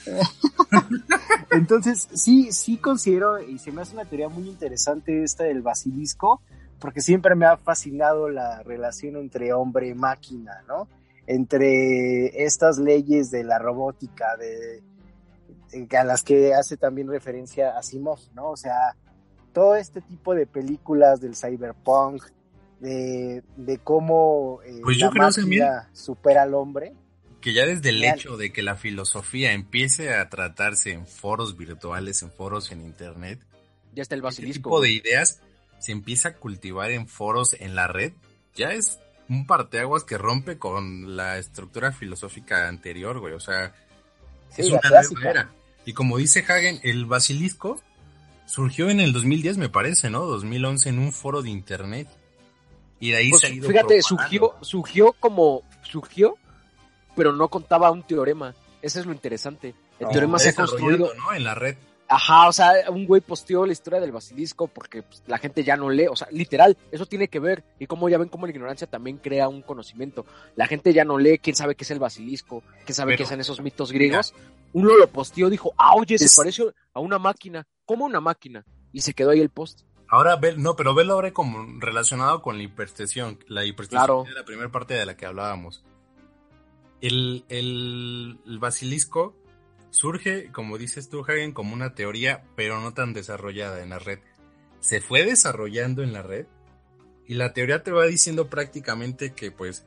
Entonces, sí, sí considero, y se me hace una teoría muy interesante esta del basilisco, porque siempre me ha fascinado la relación entre hombre y máquina, ¿no? Entre estas leyes de la robótica, de a las que hace también referencia a Simov, ¿no? O sea, todo este tipo de películas del cyberpunk, de, de cómo eh,
pues la máquina
supera al hombre.
Que ya desde el hecho de que la filosofía empiece a tratarse en foros virtuales, en foros en internet,
ya está el
basilisco. Este tipo de ideas se empieza a cultivar en foros en la red, ya es un parteaguas que rompe con la estructura filosófica anterior, güey. O sea, es una nueva era. Y como dice Hagen, el basilisco surgió en el 2010, me parece, ¿no? 2011 en un foro de internet. Y de ahí
Pues,
se ha ido
fíjate, surgió, surgió como surgió, pero no contaba un teorema. Eso es lo interesante. El
No,
teorema se ha construido.
¿no? En la red.
Ajá, o sea, un güey posteó la historia del basilisco porque pues, la gente ya no lee, o sea, literal, eso tiene que ver. Y como ya ven, como la ignorancia también crea un conocimiento. La gente ya no lee, quién sabe qué es el basilisco, quién sabe
Pero-
qué son esos mitos griegos. Uno lo posteó, dijo, ah, oye, se
Es-
parece a una máquina. ¿Cómo una máquina? Y se quedó ahí el post.
Ahora, ve, no, pero velo ahora como relacionado con la hipertensión. La hipertensión
Claro.
era la primera parte de la que hablábamos. El, el, el basilisco surge, como dices tú, Hagen, como una teoría, pero no tan desarrollada en la red. Se fue desarrollando en la red y la teoría te va diciendo prácticamente que pues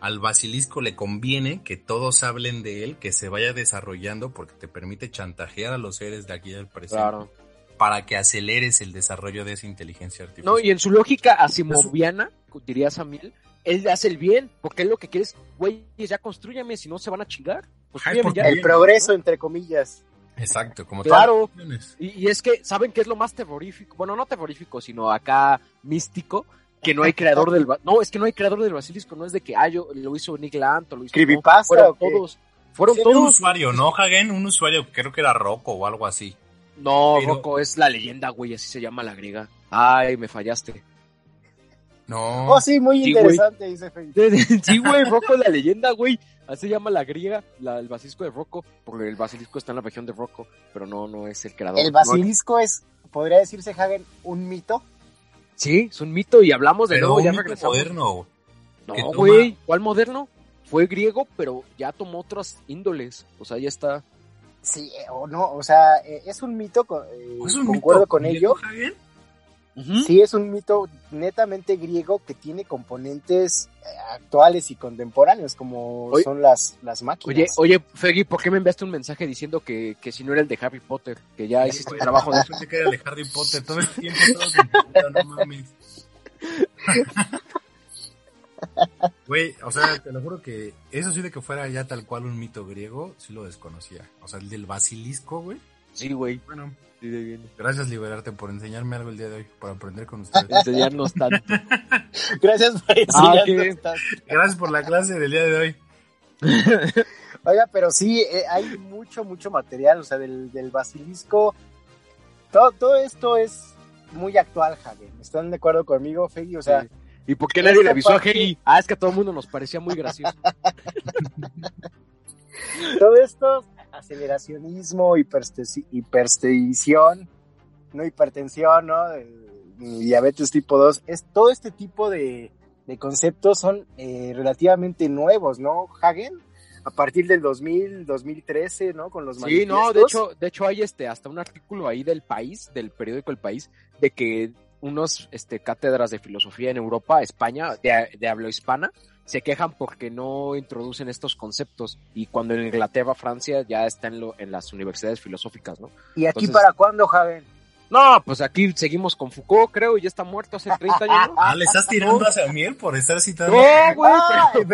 al basilisco le conviene que todos hablen de él, que se vaya desarrollando porque te permite chantajear a los seres de aquí del presente
Claro.
para que aceleres el desarrollo de esa inteligencia artificial.
No, y en su lógica asimoviana, diría Samil, él hace el bien, porque él lo que quiere es, güey, ya construyame, si no se van a chingar. Pues ya.
El progreso, entre comillas.
Exacto, como
Claro.
todas las naciones.
Y, y es que, ¿saben qué es lo más terrorífico? Bueno, no terrorífico, sino acá místico, que no hay creador del... No, es que no hay creador del basilisco, no es de que, ah, yo lo hizo Nick Lant o lo hizo...
¿Creepypasta
no, fueron todos. Fueron
Sí, un
todos.
usuario, ¿no, Hagen? Un usuario, creo que era Rocco o algo así.
No,
Pero-
Rocco es la leyenda, güey, así se llama la griega. Ay, me fallaste.
No.
Oh, sí, muy
Sí,
interesante, dice Felipe.
sí, güey, Rocco es la leyenda, güey. Así se llama la griega, la, el basilisco de Rocco, porque el basilisco está en la región de Rocco, pero no, no es el creador.
El
No-
basilisco es, podría decirse, Hagen, un mito.
sí, es un mito y hablamos de
pero
nuevo,
un
ya
mito
regresamos.
moderno.
No,
toma-
güey, ¿cuál moderno? Fue griego, pero ya tomó otras índoles. O sea, ya está.
Sí, eh, o no, o sea, eh, es un mito, eh,
¿Es un
concuerdo
mito
con ello.
Hagen?
Sí, es un mito netamente griego que tiene componentes eh, actuales y contemporáneos, como
Oye-
son las, las
Oye,
máquinas.
oye, Feggy, ¿por qué me enviaste un mensaje diciendo que, que si no era el de Harry Potter? Que ya hiciste un trabajo de
Yo pensé que era de Harry Potter todo el tiempo, todos en puta, no mames. Güey, o sea, te lo juro que eso sí de que fuera ya tal cual un mito griego, sí lo desconocía. O sea, el del basilisco, güey.
Sí, güey.
Bueno,
Sí, de bien.
gracias Liberarte por enseñarme algo el día de hoy, por aprender con ustedes.
Enseñarnos tanto.
Gracias por
Ah,
enseñarnos
Gracias por la clase del día de hoy.
Oiga, pero sí, eh, hay mucho, mucho material, o sea, del, del basilisco. Todo, todo esto es muy actual, Hagen. ¿Están de acuerdo conmigo, Feggy? O sea,
Sí. ¿Y por qué nadie le avisó a Heggy? Ah, es que a todo el mundo nos parecía muy gracioso.
todo esto, aceleracionismo, hipertensión, no hipertensión, ¿no? Diabetes tipo 2, es todo este tipo de, de conceptos son eh, relativamente nuevos, ¿no, Hagen? A partir del 2000, 2013, ¿no? Con los
Sí, no, de hecho, de hecho hay este hasta un artículo ahí del país, del periódico El País, de que unos este cátedras de filosofía en Europa, España, de, de habla hispana, se quejan porque no introducen estos conceptos y cuando en Inglaterra, Francia ya está en, lo, en las universidades filosóficas, ¿no?
¿Y aquí
entonces-
para cuándo, Hagen?
No, pues aquí seguimos con Foucault, creo, y ya está muerto hace 30 años, ¿no?
Ah, ¿le estás tirando hacia miel por estar citando?
No, güey,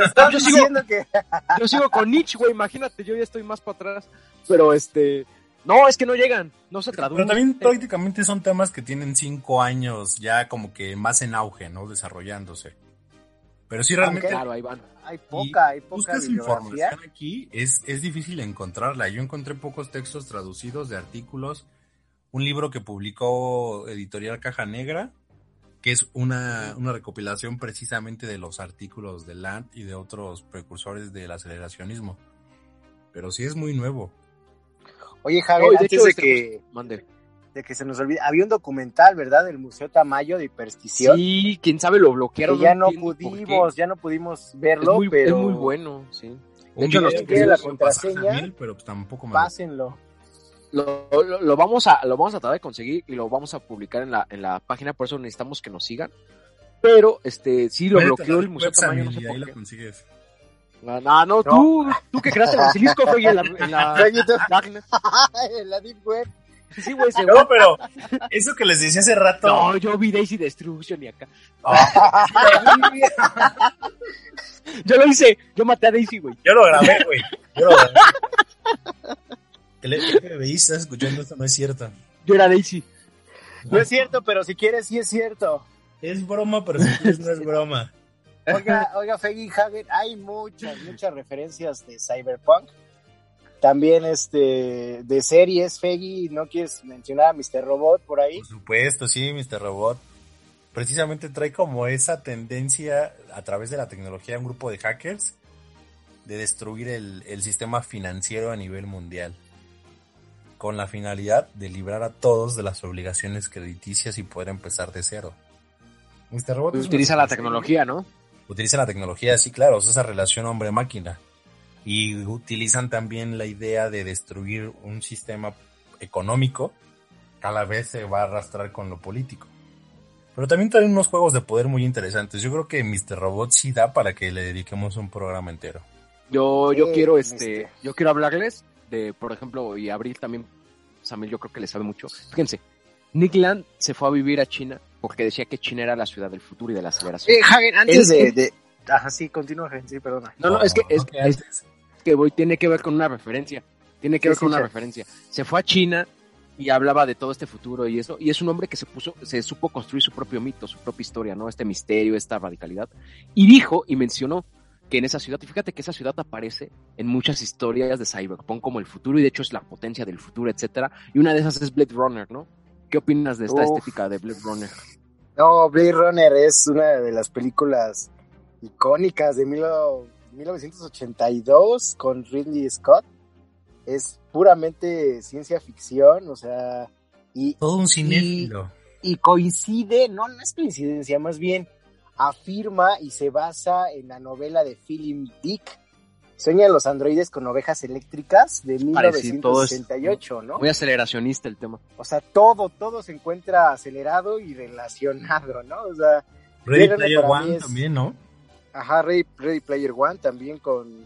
estás
yo sigo-
diciendo que...
yo sigo con Nietzsche, güey, imagínate, yo ya estoy más para atrás, pero este, no, es que no llegan, no se
Pero
traducen.
también prácticamente son temas que tienen cinco años ya como que más en auge, ¿no? Desarrollándose. Pero sí realmente
Claro, ahí van.
Hay poca, hay poca
buscas información aquí, es, es difícil encontrarla. Yo encontré pocos textos traducidos de artículos. Un libro que publicó Editorial Caja Negra, que es una, una recopilación precisamente de los artículos de Land y de otros precursores del aceleracionismo. Pero sí es muy nuevo.
Oye, Javier,
No, y de
antes
hecho,
de
este,
que,
Mande.
De que se nos olvide, había un documental, ¿verdad? Del Museo Tamayo de Hiperstición.
Sí, quién sabe lo bloquearon.
que ya no
qué.
pudimos, ya no pudimos
Es
verlo,
muy,
pero
es muy bueno, sí.
Un
hecho,
que
tiene la contraseña,
pero pues tampoco me lo-
pásenlo.
Lo, lo- lo vamos a lo vamos a tratar de conseguir y lo vamos a publicar en la en la página, por eso necesitamos que nos sigan. Pero este sí lo bloqueó el Museo Tamayo, no sé por qué.
consigues.
No, no, no, tú, tú que creaste el basilisco, güey, en la, en la
en la Deep Web.
Sí, güey, se
No, pero eso que les decía hace rato.
No, yo vi Daisy Destruction y acá. Yo lo hice, yo maté a Daisy, güey.
Yo lo grabé, güey. Yo lo grabé. El FBI está escuchando esto, no es cierto.
Yo era Daisy.
No es cierto, pero si quieres, sí es cierto.
Es broma, pero si quieres, no es broma.
Oiga, oiga, Feggy Hagen, hay muchas, muchas referencias de Cyberpunk. También este de series, Feggy, ¿no quieres mencionar a Mr. Robot por ahí?
Por supuesto, sí, Mr. Robot. Precisamente trae como esa tendencia a través de la tecnología de un grupo de hackers de destruir el, el sistema financiero a nivel mundial con la finalidad de librar a todos de las obligaciones crediticias y poder empezar de cero.
Mr. Robot utiliza la tecnología, ¿no?
Utiliza la tecnología, sí, claro, esa relación hombre-máquina. Y utilizan también la idea de destruir un sistema económico que a la vez se va a arrastrar con lo político. Pero también traen unos juegos de poder muy interesantes. Yo creo que Mr. Robot sí da para que le dediquemos un programa entero.
Yo, yo quiero este, yo quiero hablarles de, por ejemplo, y Abril también, Samuel yo creo que le sabe mucho. Fíjense, Nick Land se fue a vivir a China porque decía que China era la ciudad del futuro y de la aceleración.
Eh, Hagen, antes de, Ajá, sí, continúa, sí, perdona.
No, no, es que, es, que voy, tiene que ver con una referencia. Tiene que ver con una referencia. Se fue a China y hablaba de todo este futuro y eso, y es un hombre que se puso, se supo construir su propio mito, su propia historia, ¿no? Este misterio, esta radicalidad. Y dijo y mencionó que en esa ciudad, y fíjate que esa ciudad aparece en muchas historias de Cyberpunk como el futuro, y de hecho es la potencia del futuro, etcétera, y una de esas es Blade Runner, ¿no? ¿Qué opinas de esta estética de Blade Runner?
No, Blade Runner es una de las películas icónicas de 1982 con Ridley Scott. Es puramente ciencia ficción, o sea, y
todo un cinéfilo.
Y, y coincide, no, no es coincidencia, más bien afirma y se basa en la novela de Philip Dick, Sueñan los androides con ovejas eléctricas de 1968, ¿no?
Muy aceleracionista el tema.
O sea, todo, todo se encuentra acelerado y relacionado, ¿no? O sea,
Ready Player One también, ¿no?
Ajá, Ready, Player One también con,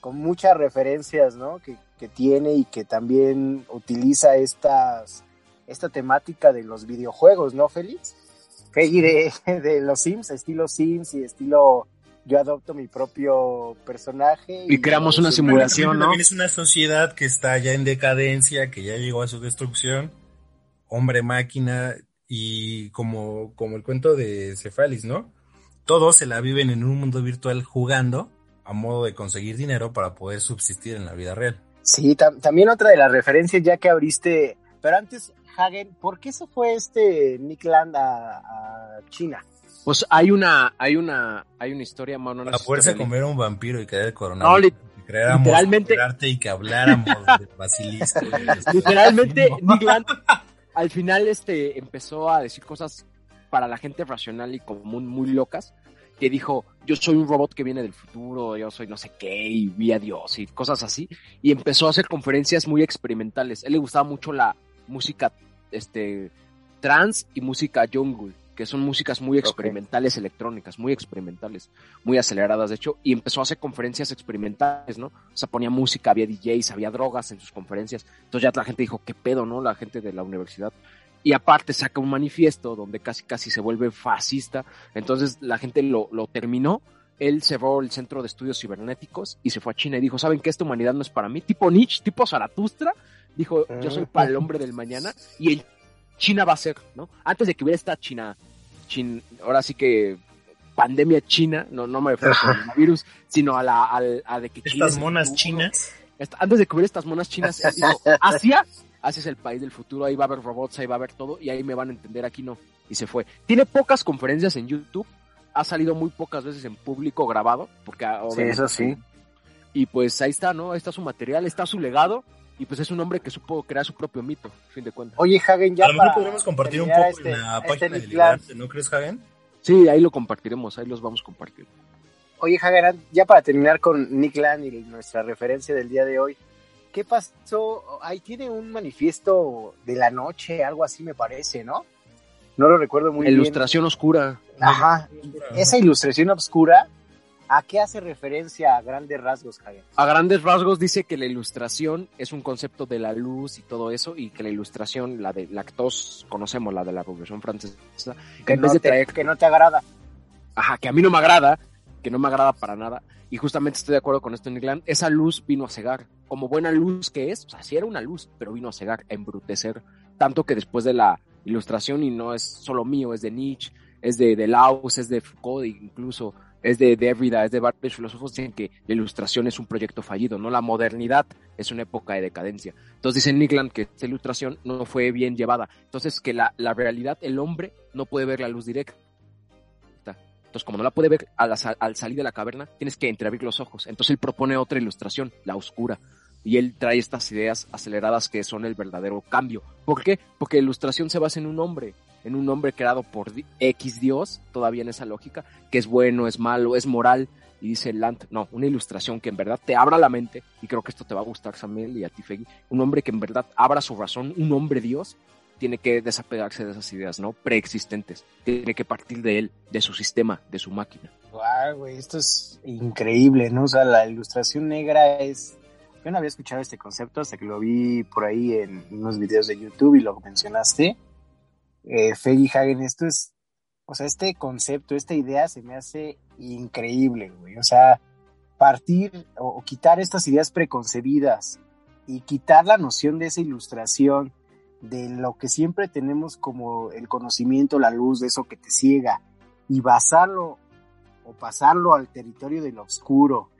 con muchas referencias, ¿no? Que, que tiene y que también utiliza estas, esta temática de los videojuegos, ¿no, Félix? y de, de los Sims, estilo Sims y estilo yo adopto mi propio personaje.
Y, creamos una simulación, ¿no?
También es una sociedad que está ya en decadencia, que ya llegó a su destrucción, hombre máquina, y como, como el cuento de Cefalis, ¿no? Todos se la viven en un mundo virtual jugando a modo de conseguir dinero para poder subsistir en la vida real.
Sí, también otra de las referencias ya que abriste, pero antes, Hagen, ¿por qué se fue este Nick Land a China?
Pues hay una, hay una, hay una historia,
mano.
A
fuerza comer un vampiro y caer el coronavirus. No, literalmente. y que habláramos de basilisco.
literalmente, Nick al final este empezó a decir cosas para la gente racional y común muy locas. Que dijo, yo soy un robot que viene del futuro, yo soy no sé qué, y vi a Dios y cosas así. Y empezó a hacer conferencias muy experimentales. A él le gustaba mucho la música este, trans y música jungle que son músicas muy experimentales electrónicas, muy experimentales, muy aceleradas, de hecho, y empezó a hacer conferencias experimentales, ¿no? O sea, ponía música, había DJs, había drogas en sus conferencias, entonces ya la gente dijo, ¿qué pedo, no? La gente de la universidad. Y aparte saca un manifiesto donde casi casi se vuelve fascista, entonces la gente lo, lo terminó, él cerró el centro de estudios cibernéticos y se fue a China y dijo, ¿saben qué? Esta humanidad no es para mí, tipo Nietzsche, tipo Zaratustra, dijo, yo soy para el hombre del mañana, y el China va a ser, ¿no? Antes de que hubiera esta China, China ahora sí que pandemia china, no, no me refiero al coronavirus, sino a la a, de que
China Estas monas chinas.
Antes de que hubiera estas monas chinas, dijo, Asia, Asia es el país del futuro, ahí va a haber robots, ahí va a haber todo, y ahí me van a entender, aquí no. Y se fue. Tiene pocas conferencias en YouTube, ha salido muy pocas veces en público grabado, porque
sí, eso sí.
Y pues ahí está, ¿no? Ahí está su material, está su legado, y pues es un hombre que supo crear su propio mito, fin de cuentas.
Oye, Hagen, ya.
A lo mejor podríamos compartir un poco en este, la página este de ¿no crees, Hagen?
Sí, ahí lo compartiremos, ahí los vamos a compartir.
Oye, Hagen, ya para terminar con Nick Land y nuestra referencia del día de hoy, ¿qué pasó? Ahí tiene un manifiesto de la noche, algo así me parece, ¿no? No lo recuerdo muy
bien. Ilustración oscura.
Ajá. Esa ilustración oscura ¿A qué hace referencia a grandes rasgos, Javier?
A grandes rasgos dice que la ilustración es un concepto de la luz y todo eso, y que la ilustración, la de la que todos conocemos, la de la Revolución Francesa,
que, no, te, que no te agrada.
Ajá, que a mí no me agrada, que no me agrada para nada, y justamente estoy de acuerdo con esto en Irlanda, esa luz vino a cegar, como buena luz que es, o sea, sí era una luz, pero vino a cegar, a embrutecer, tanto que después de la ilustración y no es solo mío, es de Nietzsche, es de, de Laus, es de Foucault incluso, es de Derrida, es de varios filósofos dicen que la ilustración es un proyecto fallido, no la modernidad es una época de decadencia. Entonces dice Nickland que esta ilustración no fue bien llevada. Entonces que la, la realidad, el hombre no puede ver la luz directa. Entonces, como no la puede ver al, al salir de la caverna, tienes que entreabrir los ojos. Entonces él propone otra ilustración, la oscura. Y él trae estas ideas aceleradas que son el verdadero cambio. ¿Por qué? Porque la ilustración se basa en un hombre, en un hombre creado por X Dios, todavía en esa lógica, que es bueno, es malo, es moral. Y dice Lant, no, una ilustración que en verdad te abra la mente, y creo que esto te va a gustar, Samuel, y a ti, Fegui, un hombre que en verdad abra su razón, un hombre Dios, tiene que desapegarse de esas ideas, ¿no? Preexistentes. Tiene que partir de él, de su sistema, de su máquina.
Wow, güey, esto es increíble, ¿no? O sea, la ilustración negra es... Yo no había escuchado este concepto hasta que lo vi por ahí en unos videos de YouTube y lo mencionaste. Eh, Feggy Hagen, esto es... O sea, este concepto, esta idea se me hace increíble, güey. O sea, partir o, o quitar estas ideas preconcebidas y quitar la noción de esa ilustración de lo que siempre tenemos como el conocimiento, la luz, de eso que te ciega, y basarlo o pasarlo al territorio del oscuro,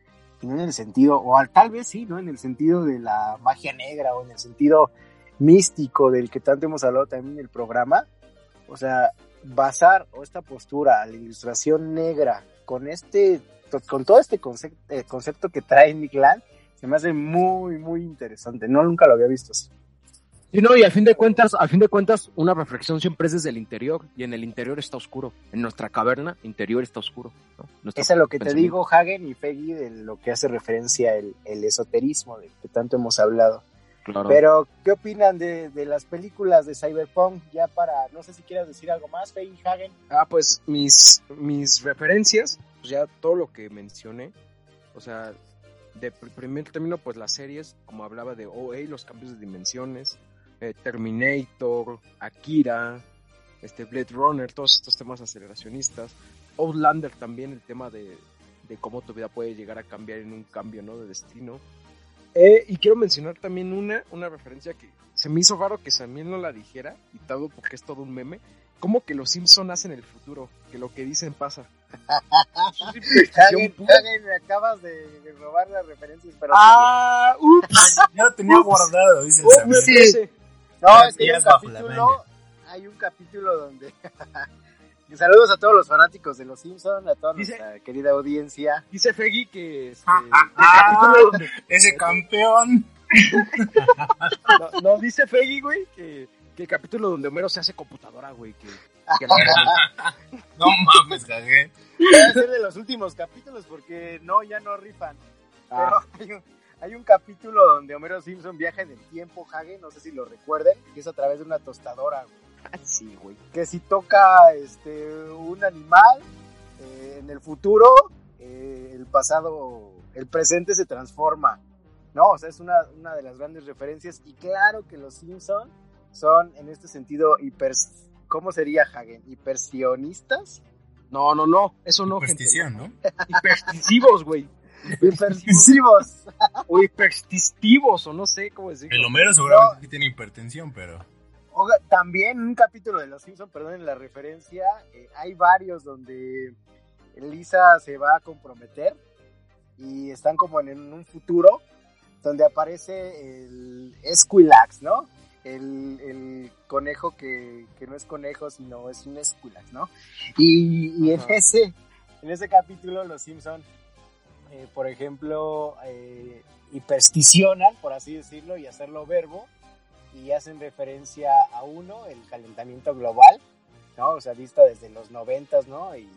y no en el sentido, o al, tal vez sí, ¿no? En el sentido de la magia negra o en el sentido místico del que tanto hemos hablado también en el programa. O sea, basar o esta postura a la ilustración negra con este, con todo este concepto, eh, concepto que trae Nick Land, se me hace muy, muy interesante. No, nunca lo había visto así.
Y no, y al fin de cuentas, al fin de cuentas, una reflexión siempre es desde el interior, y en el interior está oscuro. En nuestra caverna interior está oscuro. ¿no?
Eso es lo que te digo, Hagen y Peggy, de lo que hace referencia el, el esoterismo, de que tanto hemos hablado.
Claro.
Pero, ¿qué opinan de, de, las películas de Cyberpunk? Ya para, no sé si quieras decir algo más, Peggy Hagen.
Ah, pues mis, mis referencias, pues ya todo lo que mencioné, o sea, de primer término, pues las series, como hablaba de OA, los cambios de dimensiones, eh, Terminator, Akira, este Blade Runner, todos estos temas aceleracionistas. Outlander también, el tema de, de, cómo tu vida puede llegar a cambiar en un cambio ¿no? de destino. Eh, y quiero mencionar también una, una referencia que se me hizo raro que también no la dijera, y todo porque es todo un meme. Como que los Simpson hacen el futuro, que lo que dicen pasa.
Hagen, Hagen, me acabas de, de, robar las referencias, pero
ah, ups,
ya lo tenía ups, guardado, dice el
ups, sí. No, es que hay un capítulo, hay un capítulo donde saludos a todos los fanáticos de los Simpsons, a toda dice, nuestra querida audiencia.
Dice Feggy que este,
ah, donde, ese este, campeón.
no, no, dice Feggy, güey, que, que, el capítulo donde Homero se hace computadora, güey, que, que
no mames, cagué.
Debe ser de los últimos capítulos porque no, ya no rifan. Ah. Pero hay un, hay un capítulo donde Homero Simpson viaja en el tiempo, Hagen, no sé si lo recuerden, que es a través de una tostadora, güey.
Sí, güey.
Que si toca este un animal eh, en el futuro, eh, el pasado, el presente se transforma. No, o sea, es una, una de las grandes referencias. Y claro que los Simpson son en este sentido hiper. ¿Cómo sería Hagen? ¿Hipersionistas?
No, no, no, eso no.
Hiperstición, ¿no?
Hipertisivos, güey.
Hipertisivos.
o hipertistivos, o no sé cómo decirlo.
El Homero seguramente no. tiene hipertensión, pero.
O, también un capítulo de Los Simpsons, perdonen la referencia, eh, hay varios donde Lisa se va a comprometer y están como en un futuro donde aparece el Esquilax, ¿no? El, el conejo que, que, no es conejo, sino es un Esquilax, ¿no? Y, y en, ese, en ese capítulo Los Simpsons eh, por ejemplo, eh, hipersticionan, por así decirlo, y hacerlo verbo, y hacen referencia a uno, el calentamiento global, ¿no? O sea, visto desde los noventas, ¿no? Y,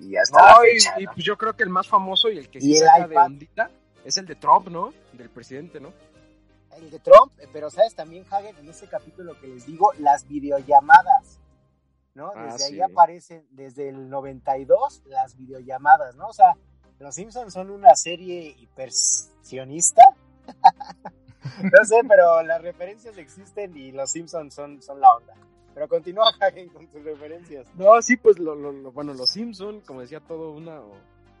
y hasta
no,
la fecha,
y,
¿no?
y, pues yo creo que el más famoso y el que
Y
sí
el
saca de ondita es el de Trump, ¿no? Del presidente, ¿no?
El de Trump, eh, pero sabes también, Hagen, en ese capítulo que les digo, las videollamadas, ¿no?
Ah,
Desde ahí
sí.
aparecen, desde el 92, las videollamadas, ¿no? O sea, los Simpsons son una serie hipersionista. no sé, pero las referencias existen y los Simpsons son, son la onda. Pero continúa, Hagen, con tus referencias.
No, sí, pues lo, lo, lo- bueno, los Simpson, como decía todo una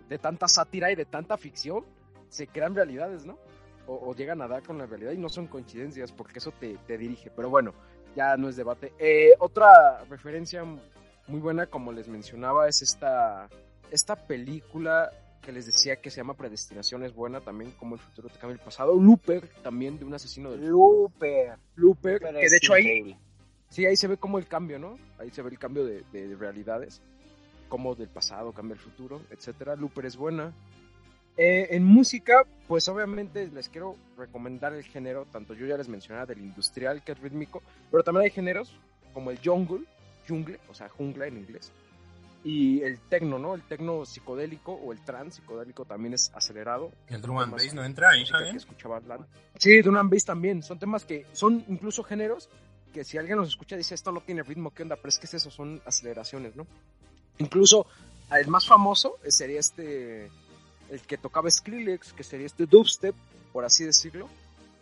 de tanta sátira y de tanta ficción, se crean realidades, ¿no? O, o llegan a dar con la realidad y no son coincidencias, porque eso te, te dirige. Pero bueno,
ya no es debate. Eh, otra referencia muy buena, como les mencionaba, es esta, esta película que les decía que se llama Predestinación es buena también, como el futuro te cambia el pasado. Looper, también de un asesino del
Looper.
Looper, que de hecho ahí, sí, ahí se ve como el cambio, ¿no? Ahí se ve el cambio de, de realidades, como del pasado cambia el futuro, etcétera. Looper es buena. Eh, en música, pues obviamente les quiero recomendar el género, tanto yo ya les mencionaba del industrial que es rítmico, pero también hay géneros como el jungle, jungle, o sea, jungla en inglés, y el tecno, ¿no? El tecno psicodélico o el trans psicodélico también es acelerado.
¿El drum and bass no entra ahí,
que escuchaba Sí, drum and bass también, son temas que son incluso géneros que si alguien los escucha dice esto no tiene ritmo, ¿qué onda? Pero es que es eso, son aceleraciones, ¿no? Incluso el más famoso sería este el que tocaba Skrillex, que sería este dubstep, por así decirlo.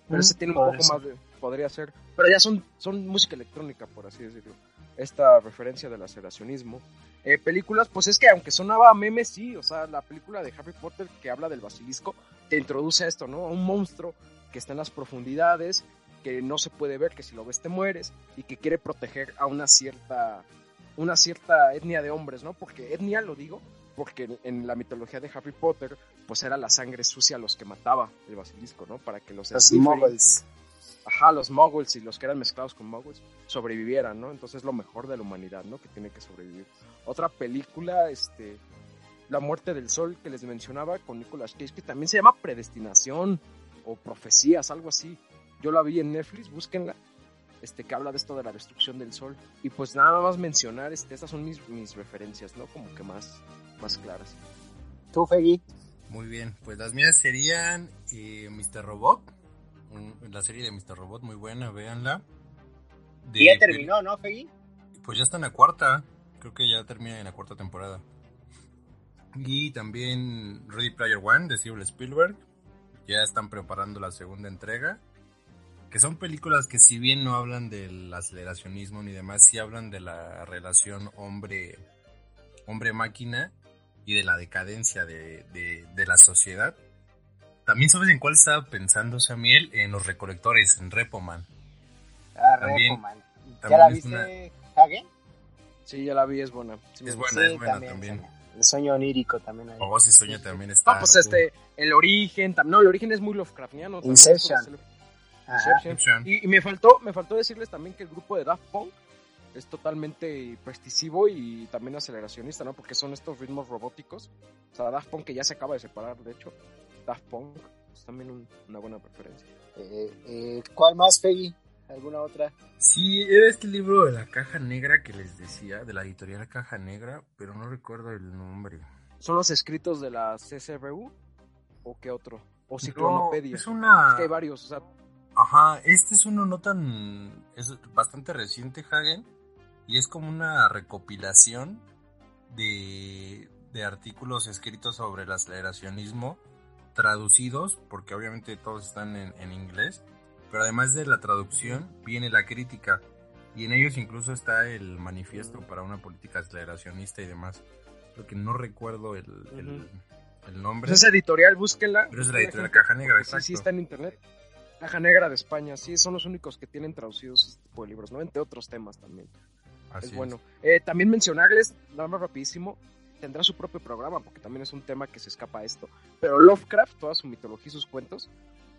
Pero ese mm, tiene un poco más de. Podría ser. Pero ya son, son música electrónica, por así decirlo. Esta referencia del aceleracionismo. Eh, películas, pues es que aunque sonaba meme, sí. O sea, la película de Harry Potter que habla del basilisco te introduce a esto, ¿no? A un monstruo que está en las profundidades, que no se puede ver, que si lo ves te mueres y que quiere proteger a una cierta una cierta etnia de hombres, ¿no? Porque etnia lo digo porque en la mitología de Harry Potter, pues era la sangre sucia los que mataba el basilisco, ¿no? Para que los,
los muggles.
Ajá, los muggles y los que eran mezclados con muggles sobrevivieran, ¿no? Entonces es lo mejor de la humanidad, ¿no? Que tiene que sobrevivir. Otra película, este, La muerte del sol que les mencionaba con Nicolas Cage, que también se llama Predestinación o Profecías, algo así. Yo la vi en Netflix, búsquenla este, que habla de esto de la destrucción del sol. Y pues nada más mencionar, este, estas son mis, mis referencias, ¿no? Como que más, más claras.
¿Tú, Fegui?
Muy bien, pues las mías serían eh, Mr. Robot, la serie de Mr. Robot, muy buena, véanla.
y ya terminó, ¿no, Fegui?
Pues ya está en la cuarta, creo que ya termina en la cuarta temporada. Y también Ready Player One de Steven Spielberg, ya están preparando la segunda entrega que son películas que si bien no hablan del aceleracionismo ni demás, sí hablan de la relación hombre hombre máquina y de la decadencia de, de, la sociedad. También sabes en cuál estaba pensando Samuel, en los recolectores, en Repoman.
Ah, Repoman. ¿Ya la viste, Hagen?
Sí, ya la vi, es buena.
es buena, es buena también.
El sueño onírico también. Hay.
Oh, sí, sueño también está.
Ah, pues este, el origen, no, el origen es muy Lovecraftiano.
Inception.
Y, me faltó, me faltó decirles también que el grupo de Daft Punk es totalmente prestisivo y también aceleracionista, ¿no? Porque son estos ritmos robóticos. O sea, Daft Punk que ya se acaba de separar, de hecho. Daft Punk es también una buena preferencia.
Eh, eh, ¿Cuál más, Peggy? ¿Alguna otra?
Sí, era este libro de la caja negra que les decía, de la editorial Caja Negra, pero no recuerdo el nombre.
¿Son los escritos de la CCRU? ¿O qué otro? ¿O Ciclonopedia?
es una...
Es que hay varios, o sea,
Ajá, este es uno no tan. Es bastante reciente, Hagen. Y es como una recopilación de, de artículos escritos sobre el aceleracionismo, traducidos, porque obviamente todos están en, en inglés. Pero además de la traducción, viene la crítica. Y en ellos incluso está el manifiesto para una política aceleracionista y demás. Lo que no recuerdo el, el, nombre.
Pues es editorial, búsquenla.
Pero es la editorial Caja Negra, exacto.
Sí, sí, está en internet. Caja Negra de España, sí, son los únicos que tienen traducidos este tipo de libros, ¿no? Entre otros temas también. es bueno. Eh, también mencionarles, nada más rapidísimo, tendrá su propio programa, porque también es un tema que se escapa a esto. Pero Lovecraft, toda su mitología y sus cuentos,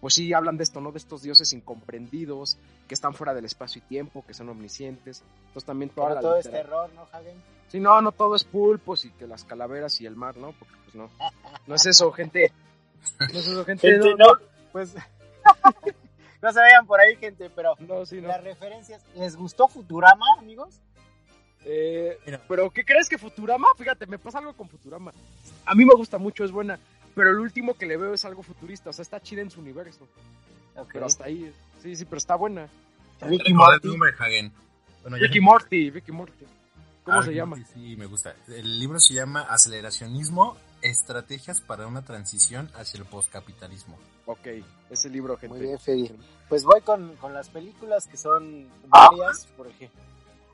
pues sí hablan de esto, ¿no? De estos dioses incomprendidos, que están fuera del espacio y tiempo, que son omniscientes. Entonces también toda
Pero todo es terror, ¿no, Hagen?
Sí, no, no todo es pulpos y que las calaveras y el mar, ¿no? Porque pues no. No es eso, gente. No es eso, gente.
no, no, pues no se vean por ahí, gente, pero
no, sí,
las referencias. ¿Les gustó Futurama, amigos?
Eh, pero ¿qué crees que Futurama? Fíjate, me pasa algo con Futurama. A mí me gusta mucho, es buena, pero el último que le veo es algo futurista, o sea, está chida en su universo. Pero hasta ahí, sí, sí, pero está buena.
Ricky Morty.
Ricky Morty, Ricky Morty. ¿Cómo ah, se llama?
Sí, me gusta. El libro se llama Aceleracionismo Estrategias para una transición hacia el postcapitalismo.
Ok, ese libro, gente.
Muy bien, Fede. Pues voy con, con, las películas que son varias, por ejemplo.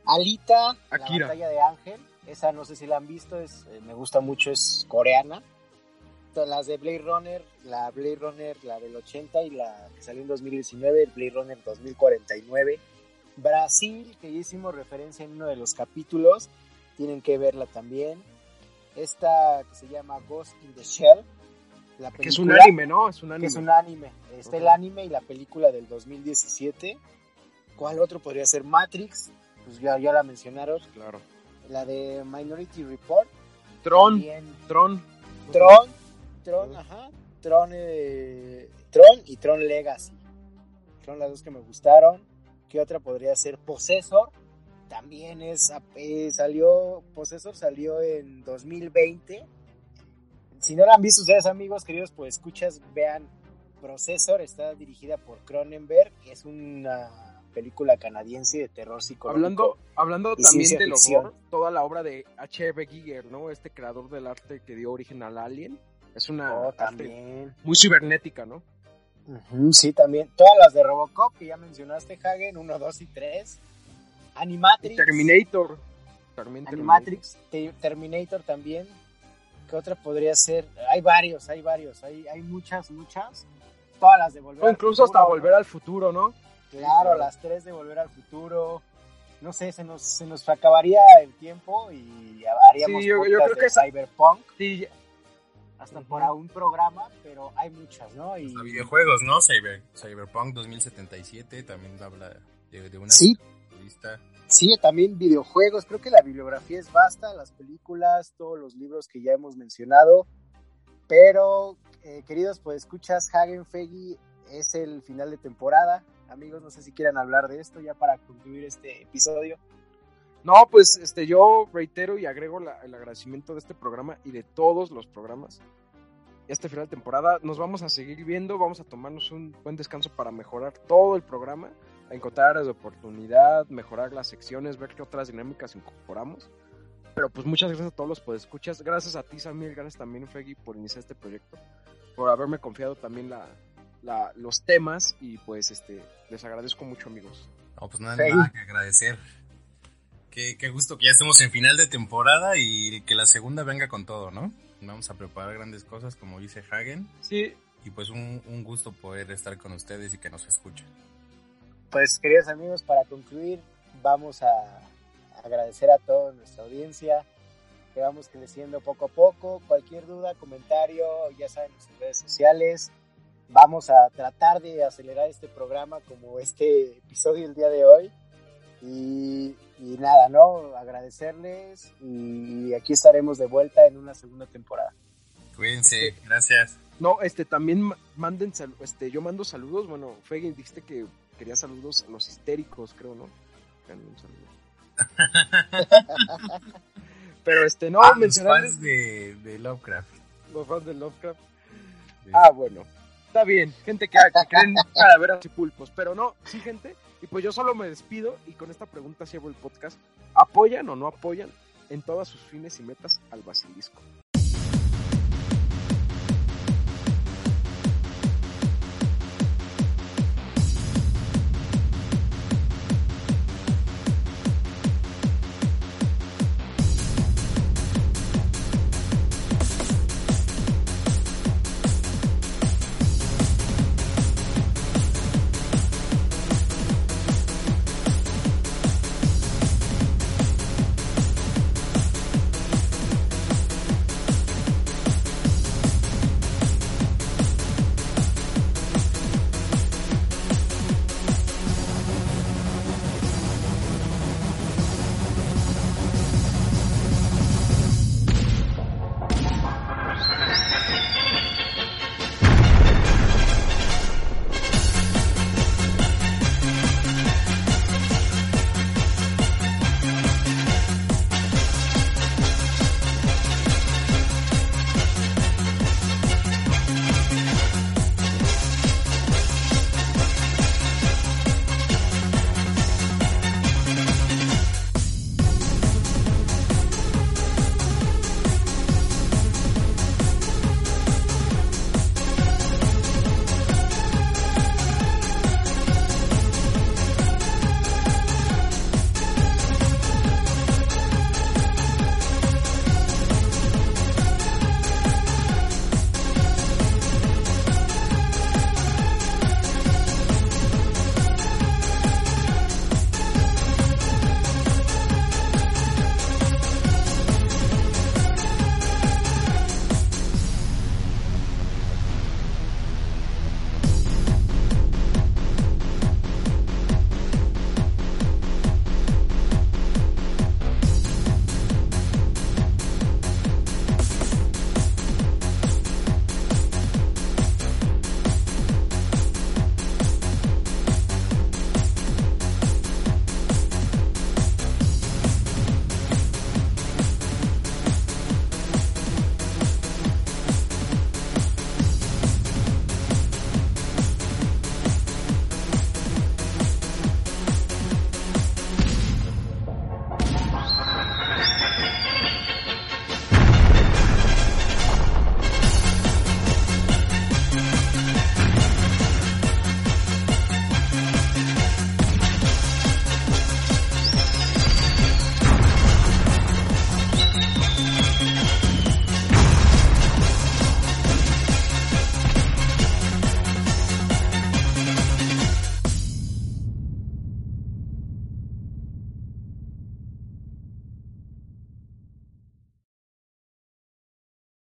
Alita,
Akira.
La batalla de Ángel. Esa no sé si la han visto, es, eh, me gusta mucho, es coreana. Las de Blade Runner, la Blade Runner, la del 80 y la que salió en 2019, el Blade Runner 2049. Brasil, que ya hicimos referencia en uno de los capítulos, tienen que verla también. Esta que se llama Ghost in the Shell.
La que es un anime, ¿no? Es un anime.
es un anime. Está el anime y la película del 2017. ¿Cuál otro podría ser? Matrix. Pues ya, ya la mencionaron.
Claro.
La de Minority Report.
Tron. Tron.
Tron. Tron, ajá. Tron, eh, Tron y Tron Legacy. Son las dos que me gustaron. ¿Qué otra podría ser? Possessor. También es, eh, salió, Possessor salió en 2020. Si no la han visto ustedes amigos, queridos, pues escuchas, vean Processor, está dirigida por Cronenberg, es una película canadiense de terror psicológico.
Hablando, hablando también de horror, toda la obra de H.R. Giger, ¿no? Este creador del arte que dio origen al Alien. Es una
oh, también.
muy cibernética, ¿no?
sí, también. Todas las de Robocop que ya mencionaste, Hagen, 1, 2 y 3. Animatrix.
Terminator.
Animatrix, Terminator también. ¿Qué otra podría ser? Hay varios, hay varios, hay, hay muchas, muchas. Todas las de Volver
o incluso hasta Volver al Futuro, ¿no?
Claro, las tres de Volver al Futuro. No sé, se nos, se nos acabaría el tiempo y haríamos
sí, yo, creo que
Cyberpunk. Sí, hasta para un programa, pero hay muchas, ¿no?
Y... videojuegos, ¿no? Cyber, Cyberpunk 2077 también habla de, una
sí. Sí, también videojuegos. Creo que la bibliografía es vasta, las películas, todos los libros que ya hemos mencionado. Pero, eh, queridos, pues escuchas Hagen Fegi, es el final de temporada. Amigos, no sé si quieran hablar de esto ya para concluir este episodio.
No, pues este, yo reitero y agrego el agradecimiento de este programa y de todos los programas. Este final de temporada nos vamos a seguir viendo, vamos a tomarnos un buen descanso para mejorar todo el programa, a encontrar áreas de oportunidad, mejorar las secciones, ver qué otras dinámicas incorporamos. Pero pues muchas gracias a todos los que escuchas. Gracias a ti, Samuel, gracias también, Feggy, por iniciar este proyecto, por haberme confiado también la, los temas y pues este les agradezco mucho, amigos.
No, pues nada, nada que agradecer. Qué, gusto que ya estemos en final de temporada y que la segunda venga con todo, ¿no? Vamos a preparar grandes cosas, como dice Hagen.
Sí.
Y pues un, gusto poder estar con ustedes y que nos escuchen.
Pues queridos amigos, para concluir, vamos a agradecer a toda nuestra audiencia, que vamos creciendo poco a poco. Cualquier duda, comentario, ya saben, nuestras redes sociales. Vamos a tratar de acelerar este programa como este episodio el día de hoy. Y y nada, ¿no? Agradecerles y aquí estaremos de vuelta en una segunda temporada.
Cuídense, gracias.
No, este, también manden, este, yo mando saludos, bueno, Fegin, dijiste que quería saludos a los histéricos, creo, ¿no? Un saludo. Pero este, no,
ah, mencionar... Los fans de, de, Lovecraft.
Los fans de Lovecraft. Ah, bueno. Está bien, gente que, que creen calaveras y pulpos, pero no, sí, gente, y pues yo solo me despido y con esta pregunta cierro el podcast. ¿Apoyan o no apoyan en todas sus fines y metas al basilisco?